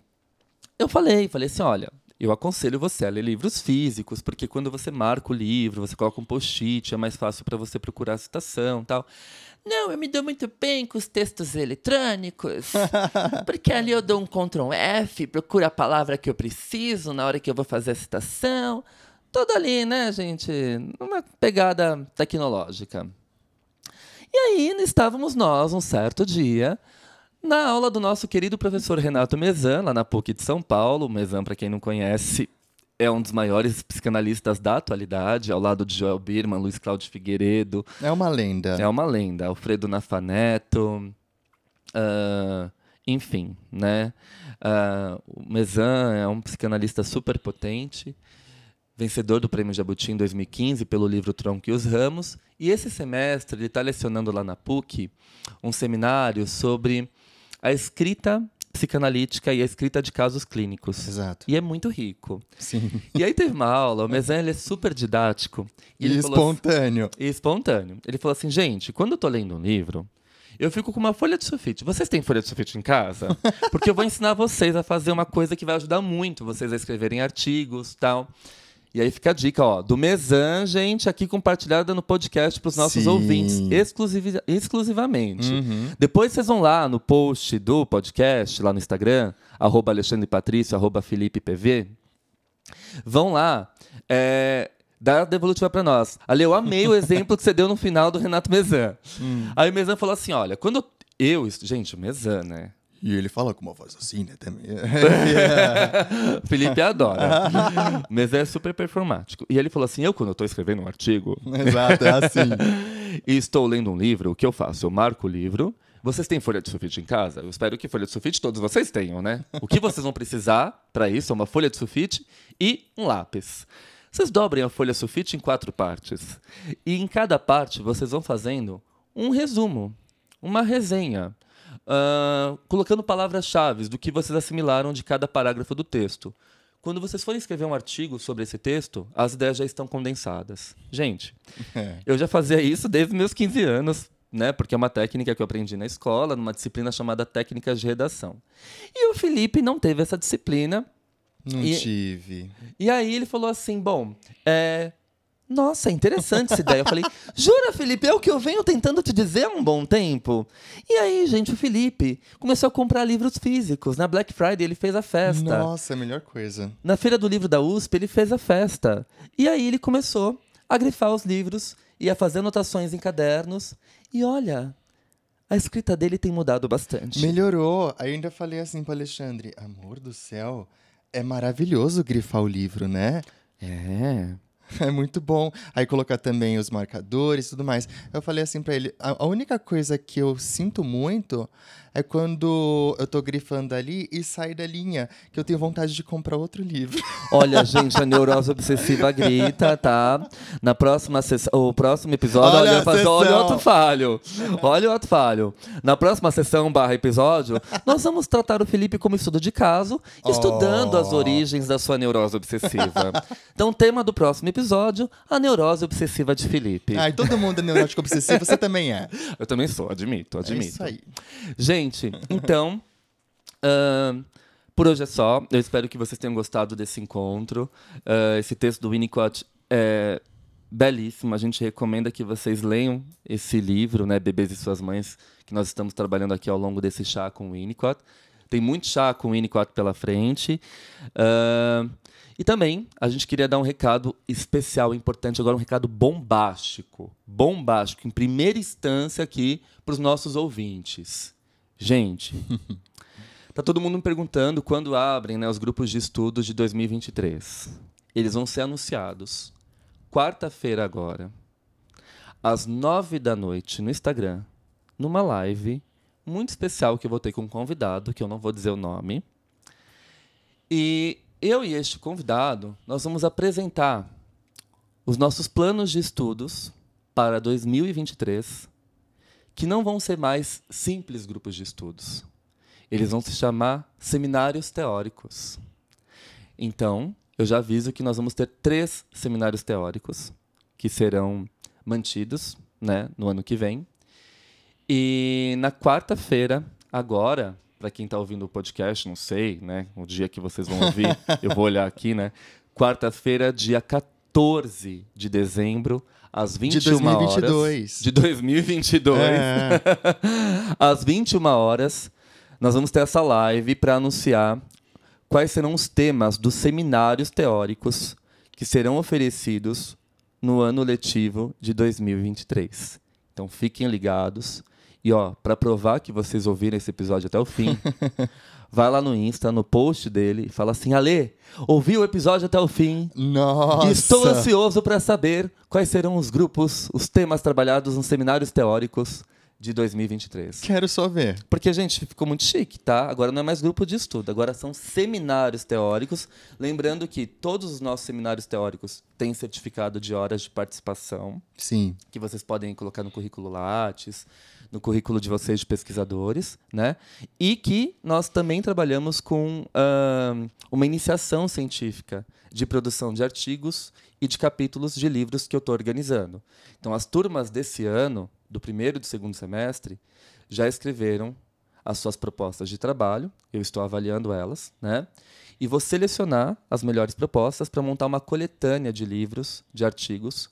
B: eu falei, falei assim, olha, eu aconselho você a ler livros físicos, porque quando você marca o livro, você coloca um post-it, é mais fácil para você procurar a citação tal. Não, eu me dou muito bem com os textos eletrônicos, *laughs* porque ali eu dou um Ctrl F, procuro a palavra que eu preciso na hora que eu vou fazer a citação todo ali, né, gente? Uma pegada tecnológica. E aí estávamos nós, um certo dia, na aula do nosso querido professor Renato Mezan, lá na PUC de São Paulo. Mezan, para quem não conhece, é um dos maiores psicanalistas da atualidade, ao lado de Joel Birman, Luiz Cláudio Figueiredo.
A: É uma lenda.
B: É uma lenda. Alfredo Nafaneto. Uh, enfim, né? Uh, o Mezan é um psicanalista super potente vencedor do Prêmio Jabuti em 2015 pelo livro Tronco e os Ramos. E esse semestre ele está lecionando lá na PUC um seminário sobre a escrita psicanalítica e a escrita de casos clínicos.
A: Exato.
B: E é muito rico.
A: Sim.
B: E aí teve uma aula, o Mezan ele é super didático.
A: E, e espontâneo.
B: Assim, e espontâneo. Ele falou assim, gente, quando eu estou lendo um livro, eu fico com uma folha de sulfite. Vocês têm folha de sulfite em casa? Porque eu vou ensinar vocês a fazer uma coisa que vai ajudar muito vocês a escreverem artigos tal. E aí fica a dica, ó, do Mesan, gente, aqui compartilhada no podcast para os nossos Sim. ouvintes, exclusiv exclusivamente. Uhum. Depois vocês vão lá no post do podcast, lá no Instagram, arroba Alexandre Patrício, arroba Felipe PV. Vão lá, é, dá a devolutiva para nós. Ali, eu amei o *laughs* exemplo que você deu no final do Renato Mesan. Hum. Aí o Mesan falou assim: olha, quando eu. Gente, o Mesan, né?
A: E ele fala com uma voz assim, né? Também. *laughs*
B: Felipe adora. *laughs* Mas é super performático. E ele falou assim: eu, quando eu estou escrevendo um artigo. *laughs*
A: Exato, é assim.
B: e estou lendo um livro, o que eu faço? Eu marco o livro. Vocês têm folha de sulfite em casa? Eu espero que folha de sulfite todos vocês tenham, né? O que vocês vão precisar para isso é uma folha de sulfite e um lápis. Vocês dobrem a folha sulfite em quatro partes. E em cada parte vocês vão fazendo um resumo, uma resenha uh, colocando palavras-chave do que vocês assimilaram de cada parágrafo do texto. Quando vocês forem escrever um artigo sobre esse texto, as ideias já estão condensadas. Gente, é. eu já fazia isso desde meus 15 anos, né? Porque é uma técnica que eu aprendi na escola, numa disciplina chamada técnicas de redação. E o Felipe não teve essa disciplina.
A: Não e, tive.
B: E aí ele falou assim: bom, é, nossa, é interessante essa ideia. Eu falei, jura, Felipe? É o que eu venho tentando te dizer há um bom tempo. E aí, gente, o Felipe começou a comprar livros físicos. Na Black Friday ele fez a festa.
A: Nossa, a melhor coisa.
B: Na Feira do Livro da USP ele fez a festa. E aí ele começou a grifar os livros e a fazer anotações em cadernos. E olha, a escrita dele tem mudado bastante.
A: Melhorou. Aí ainda falei assim para Alexandre: amor do céu, é maravilhoso grifar o livro, né?
B: É. *laughs*
A: É muito bom. Aí colocar também os marcadores e tudo mais. Eu falei assim para ele: a, a, única coisa que eu sinto muito
C: é quando eu tô grifando ali e sai da linha, que eu tenho vontade de comprar outro livro. *laughs*
B: Olha, gente, a neurose obsessiva grita, tá? Na próxima sessão, o próximo episódio, olha, olha, faz, olha o outro falho. Olha o outro falho. Na próxima sessão barra episódio, nós vamos tratar o Felipe como estudo de caso, estudando oh. as origens da sua neurose obsessiva. Então, tema do próximo episódio, a neurose obsessiva de Felipe.
C: Ai, todo mundo é neurótico obsessivo, você também é.
B: Eu também sou, admito, admito. É
C: isso aí.
B: Gente, então. Uh, por hoje é só. Eu espero que vocês tenham gostado desse encontro. Uh, esse texto do Winnicott é belíssimo. A gente recomenda que vocês leiam esse livro, né, Bebês e Suas Mães, que nós estamos trabalhando aqui ao longo desse chá com o Winnicott. Tem muito chá com o Winnicott pela frente. Uh, e também a gente queria dar um recado especial, importante, agora um recado bombástico. Bombástico, em primeira instância aqui para os nossos ouvintes. Gente, *laughs* tá todo mundo me perguntando quando abrem né, os grupos de estudos de 2023. Eles vão ser anunciados quarta-feira agora, às nove da noite, no Instagram, numa live muito especial que eu vou ter com um convidado, que eu não vou dizer o nome. E eu e este convidado, nós vamos apresentar os nossos planos de estudos para 2023, que não vão ser mais simples grupos de estudos. Eles vão se chamar seminários teóricos. Então, eu já aviso que nós vamos ter três seminários teóricos que serão mantidos né, no ano que vem. E na quarta-feira, agora, para quem está ouvindo o podcast, não sei, né? O dia que vocês vão ouvir, *laughs* eu vou olhar aqui, né? Quarta-feira, dia 14 de dezembro, às 21 de 2022. horas. De 2022. É. *laughs* às 21 horas, nós vamos ter essa live para anunciar quais serão os temas dos seminários teóricos que serão oferecidos no ano letivo de 2023. Então fiquem ligados. E ó, para provar que vocês ouviram esse episódio até o fim, *laughs* vai lá no Insta, no post dele, e fala assim: Ale, ouvi o episódio até o fim.
C: Nossa!
B: estou ansioso para saber quais serão os grupos, os temas trabalhados nos seminários teóricos de 2023.
C: Quero só ver.
B: Porque, gente, ficou muito chique, tá? Agora não é mais grupo de estudo, agora são seminários teóricos. Lembrando que todos os nossos seminários teóricos têm certificado de horas de participação.
C: Sim.
B: Que vocês podem colocar no currículo Lattes no currículo de vocês de pesquisadores, né? E que nós também trabalhamos com uh, uma iniciação científica de produção de artigos e de capítulos de livros que eu estou organizando. Então, as turmas desse ano, do primeiro e do segundo semestre, já escreveram as suas propostas de trabalho, eu estou avaliando elas, né? E vou selecionar as melhores propostas para montar uma coletânea de livros, de artigos,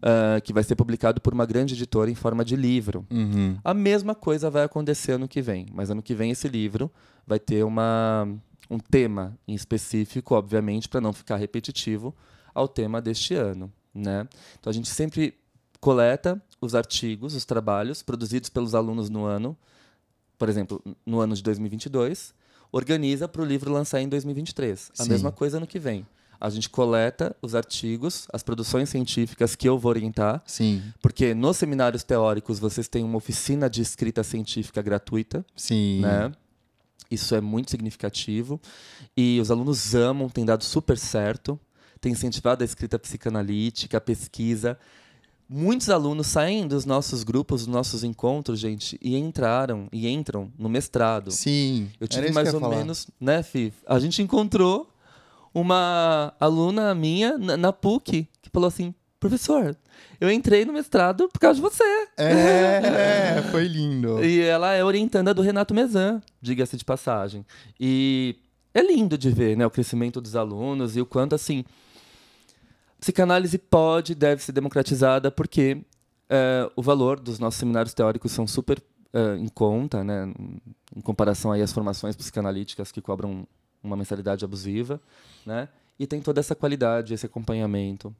B: uh, que vai ser publicado por uma grande editora em forma de livro.
C: Uhum.
B: A mesma coisa vai acontecer ano que vem, mas ano que vem esse livro vai ter uma, um tema em específico, obviamente, para não ficar repetitivo ao tema deste ano. Né? Então a gente sempre coleta os artigos, os trabalhos produzidos pelos alunos no ano, por exemplo, no ano de 2022, organiza para o livro lançar em 2023. A Sim. mesma coisa ano que vem a gente coleta os artigos, as produções científicas que eu vou orientar.
C: Sim.
B: Porque nos seminários teóricos vocês têm uma oficina de escrita científica gratuita.
C: Sim.
B: Né? Isso é muito significativo. E os alunos amam, tem dado super certo. Tem incentivado a escrita psicanalítica, a pesquisa. Muitos alunos saem dos nossos grupos, dos nossos encontros, gente, e entraram e entram no mestrado.
C: Sim.
B: Eu tive mais ou falar. menos, né, Fih? A gente encontrou uma aluna minha na, na PUC que falou assim: professor, eu entrei no mestrado por causa de você.
C: É, *laughs* foi lindo.
B: E ela é orientanda do Renato Mezan, diga-se de passagem. E é lindo de ver né, o crescimento dos alunos e o quanto, assim, psicanálise pode deve ser democratizada porque é, o valor dos nossos seminários teóricos são super é, em conta, né, em comparação aí às formações psicanalíticas que cobram uma mensalidade abusiva, né? E tem toda essa qualidade, esse acompanhamento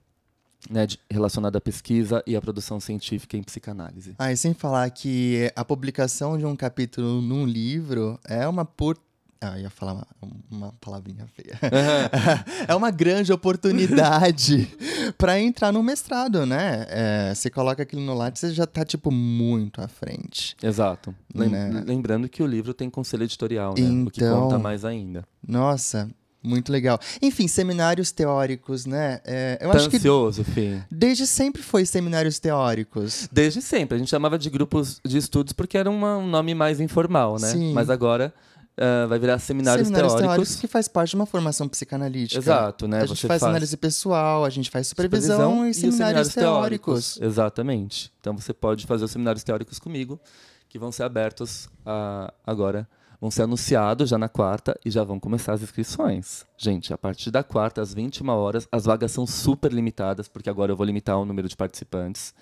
B: né, de, relacionado à pesquisa e à produção científica em psicanálise.
C: Ah, e sem falar que a publicação de um capítulo num livro é uma por ah, ia falar uma, uma palavrinha feia. Uhum. *laughs* é uma grande oportunidade *laughs* para entrar no mestrado, né? É, você coloca aquilo no Lattes, você já tá, tipo, muito à frente.
B: Exato. Lem né? Lembrando que o livro tem conselho editorial, né? Então, o que conta então, mais ainda.
C: Nossa, muito legal. Enfim, seminários teóricos, né?
B: É, eu tá acho ansioso, que Fih.
C: Desde sempre foi seminários teóricos.
B: Desde sempre. A gente chamava de grupos de estudos porque era uma, um nome mais informal, né? Sim. Mas agora uh, vai virar seminários, seminários teóricos. teóricos.
C: que faz parte de uma formação psicanalítica.
B: Exato, né?
C: A gente faz, faz, análise pessoal, a gente faz supervisão, supervisão e, seminários, seminários teóricos. teóricos.
B: Exatamente. Então você pode fazer os seminários teóricos comigo, que vão ser abertos uh, agora vão ser anunciados já na quarta e já vão começar as inscrições. Gente, a partir da quarta, às 21 horas, as vagas são super limitadas, porque agora eu vou limitar o número de participantes.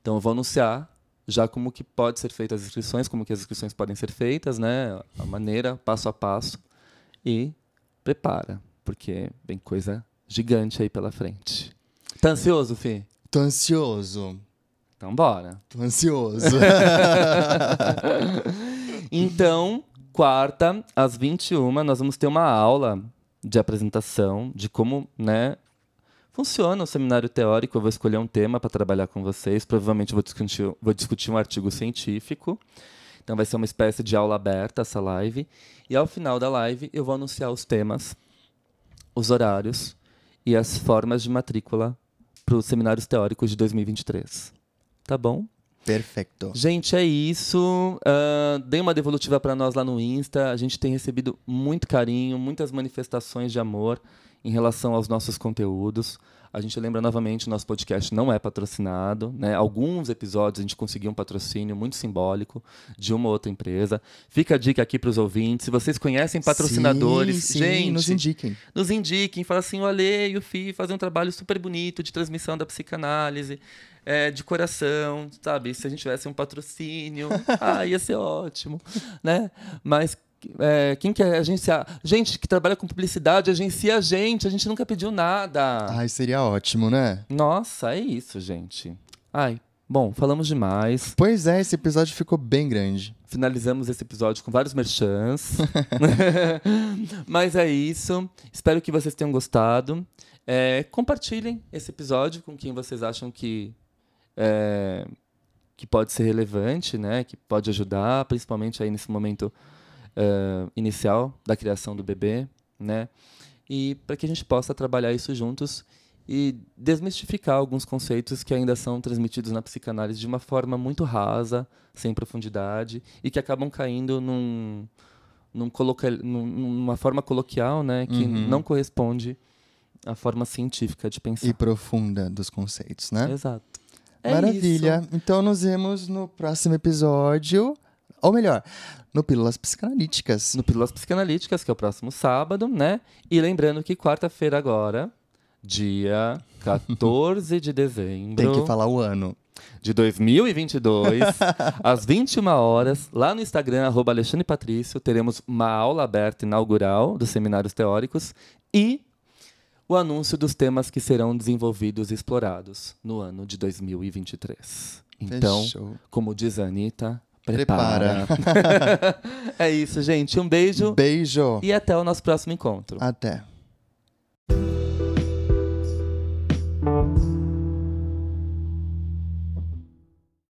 B: Então eu vou anunciar já como que pode ser feitas as inscrições, como que as inscrições podem ser feitas, né? A maneira, passo a passo. E prepara, porque vem coisa gigante aí pela frente. Tá ansioso, Fih?
C: Tô ansioso.
B: Então bora.
C: Tô ansioso. *laughs* *laughs*
B: então, quarta, às 21, nós vamos ter uma aula de apresentação de como, né, funciona o seminário teórico. Eu vou escolher um tema para trabalhar com vocês. Provavelmente vou discutir, vou discutir um artigo científico. Então vai ser uma espécie de aula aberta essa live. E ao final da live eu vou anunciar os temas, os horários e as formas de matrícula para os seminários teóricos de 2023. Tá bom?
C: Perfeito.
B: Gente, é isso. Uh, dê uma devolutiva para nós lá no Insta. A gente tem recebido muito carinho, muitas manifestações de amor em relação aos nossos conteúdos. A gente lembra novamente, nosso podcast não é patrocinado. Né? Alguns episódios a gente conseguiu um patrocínio muito simbólico de uma outra empresa. Fica a dica aqui para os ouvintes. Se vocês conhecem patrocinadores, sim, sim, gente,
C: nos indiquem.
B: Nos indiquem. Fala assim, o Ale e o Fi fazem um trabalho super bonito de transmissão da psicanálise. É, de coração, sabe? Se a gente tivesse um patrocínio, *laughs* ah, ia ser ótimo, né? Mas é, quem quer agenciar? Gente que trabalha com publicidade, agencia a gente, a gente nunca pediu nada.
C: Ai, seria ótimo, né?
B: Nossa, é isso, gente. Ai, bom, falamos demais.
C: Pois é, esse episódio ficou bem grande.
B: Finalizamos esse episódio com vários merchans. *laughs* *laughs* Mas é isso. Espero que vocês tenham gostado. É, compartilhem esse episódio com quem vocês acham que é, que pode ser relevante, né? Que pode ajudar, principalmente aí nesse momento uh, inicial da criação do bebê, né? E para que a gente possa trabalhar isso juntos e desmistificar alguns conceitos que ainda são transmitidos na psicanálise de uma forma muito rasa, sem profundidade e que acabam caindo num, num coloca, numa forma coloquial, né, que uhum. não corresponde à forma científica de pensar
C: e profunda dos conceitos, né?
B: Exato.
C: É Maravilha. Isso. Então nos vemos no próximo episódio. Ou melhor, no Pílulas Psicanalíticas.
B: No Pílulas Psicanalíticas, que é o próximo sábado, né? E lembrando que quarta-feira agora, dia 14 de dezembro.
C: Tem que falar o ano.
B: De 2022, *laughs* às 21 horas, lá no Instagram, arroba Alexandre Patrício, teremos uma aula aberta inaugural dos seminários teóricos e o anúncio dos temas que serão desenvolvidos e explorados no ano de 2023. Então, Fechou. como diz a Anitta, Prepara. Prepara. *laughs* é isso, gente. Um beijo.
C: Beijo.
B: E até o nosso próximo encontro.
C: Até.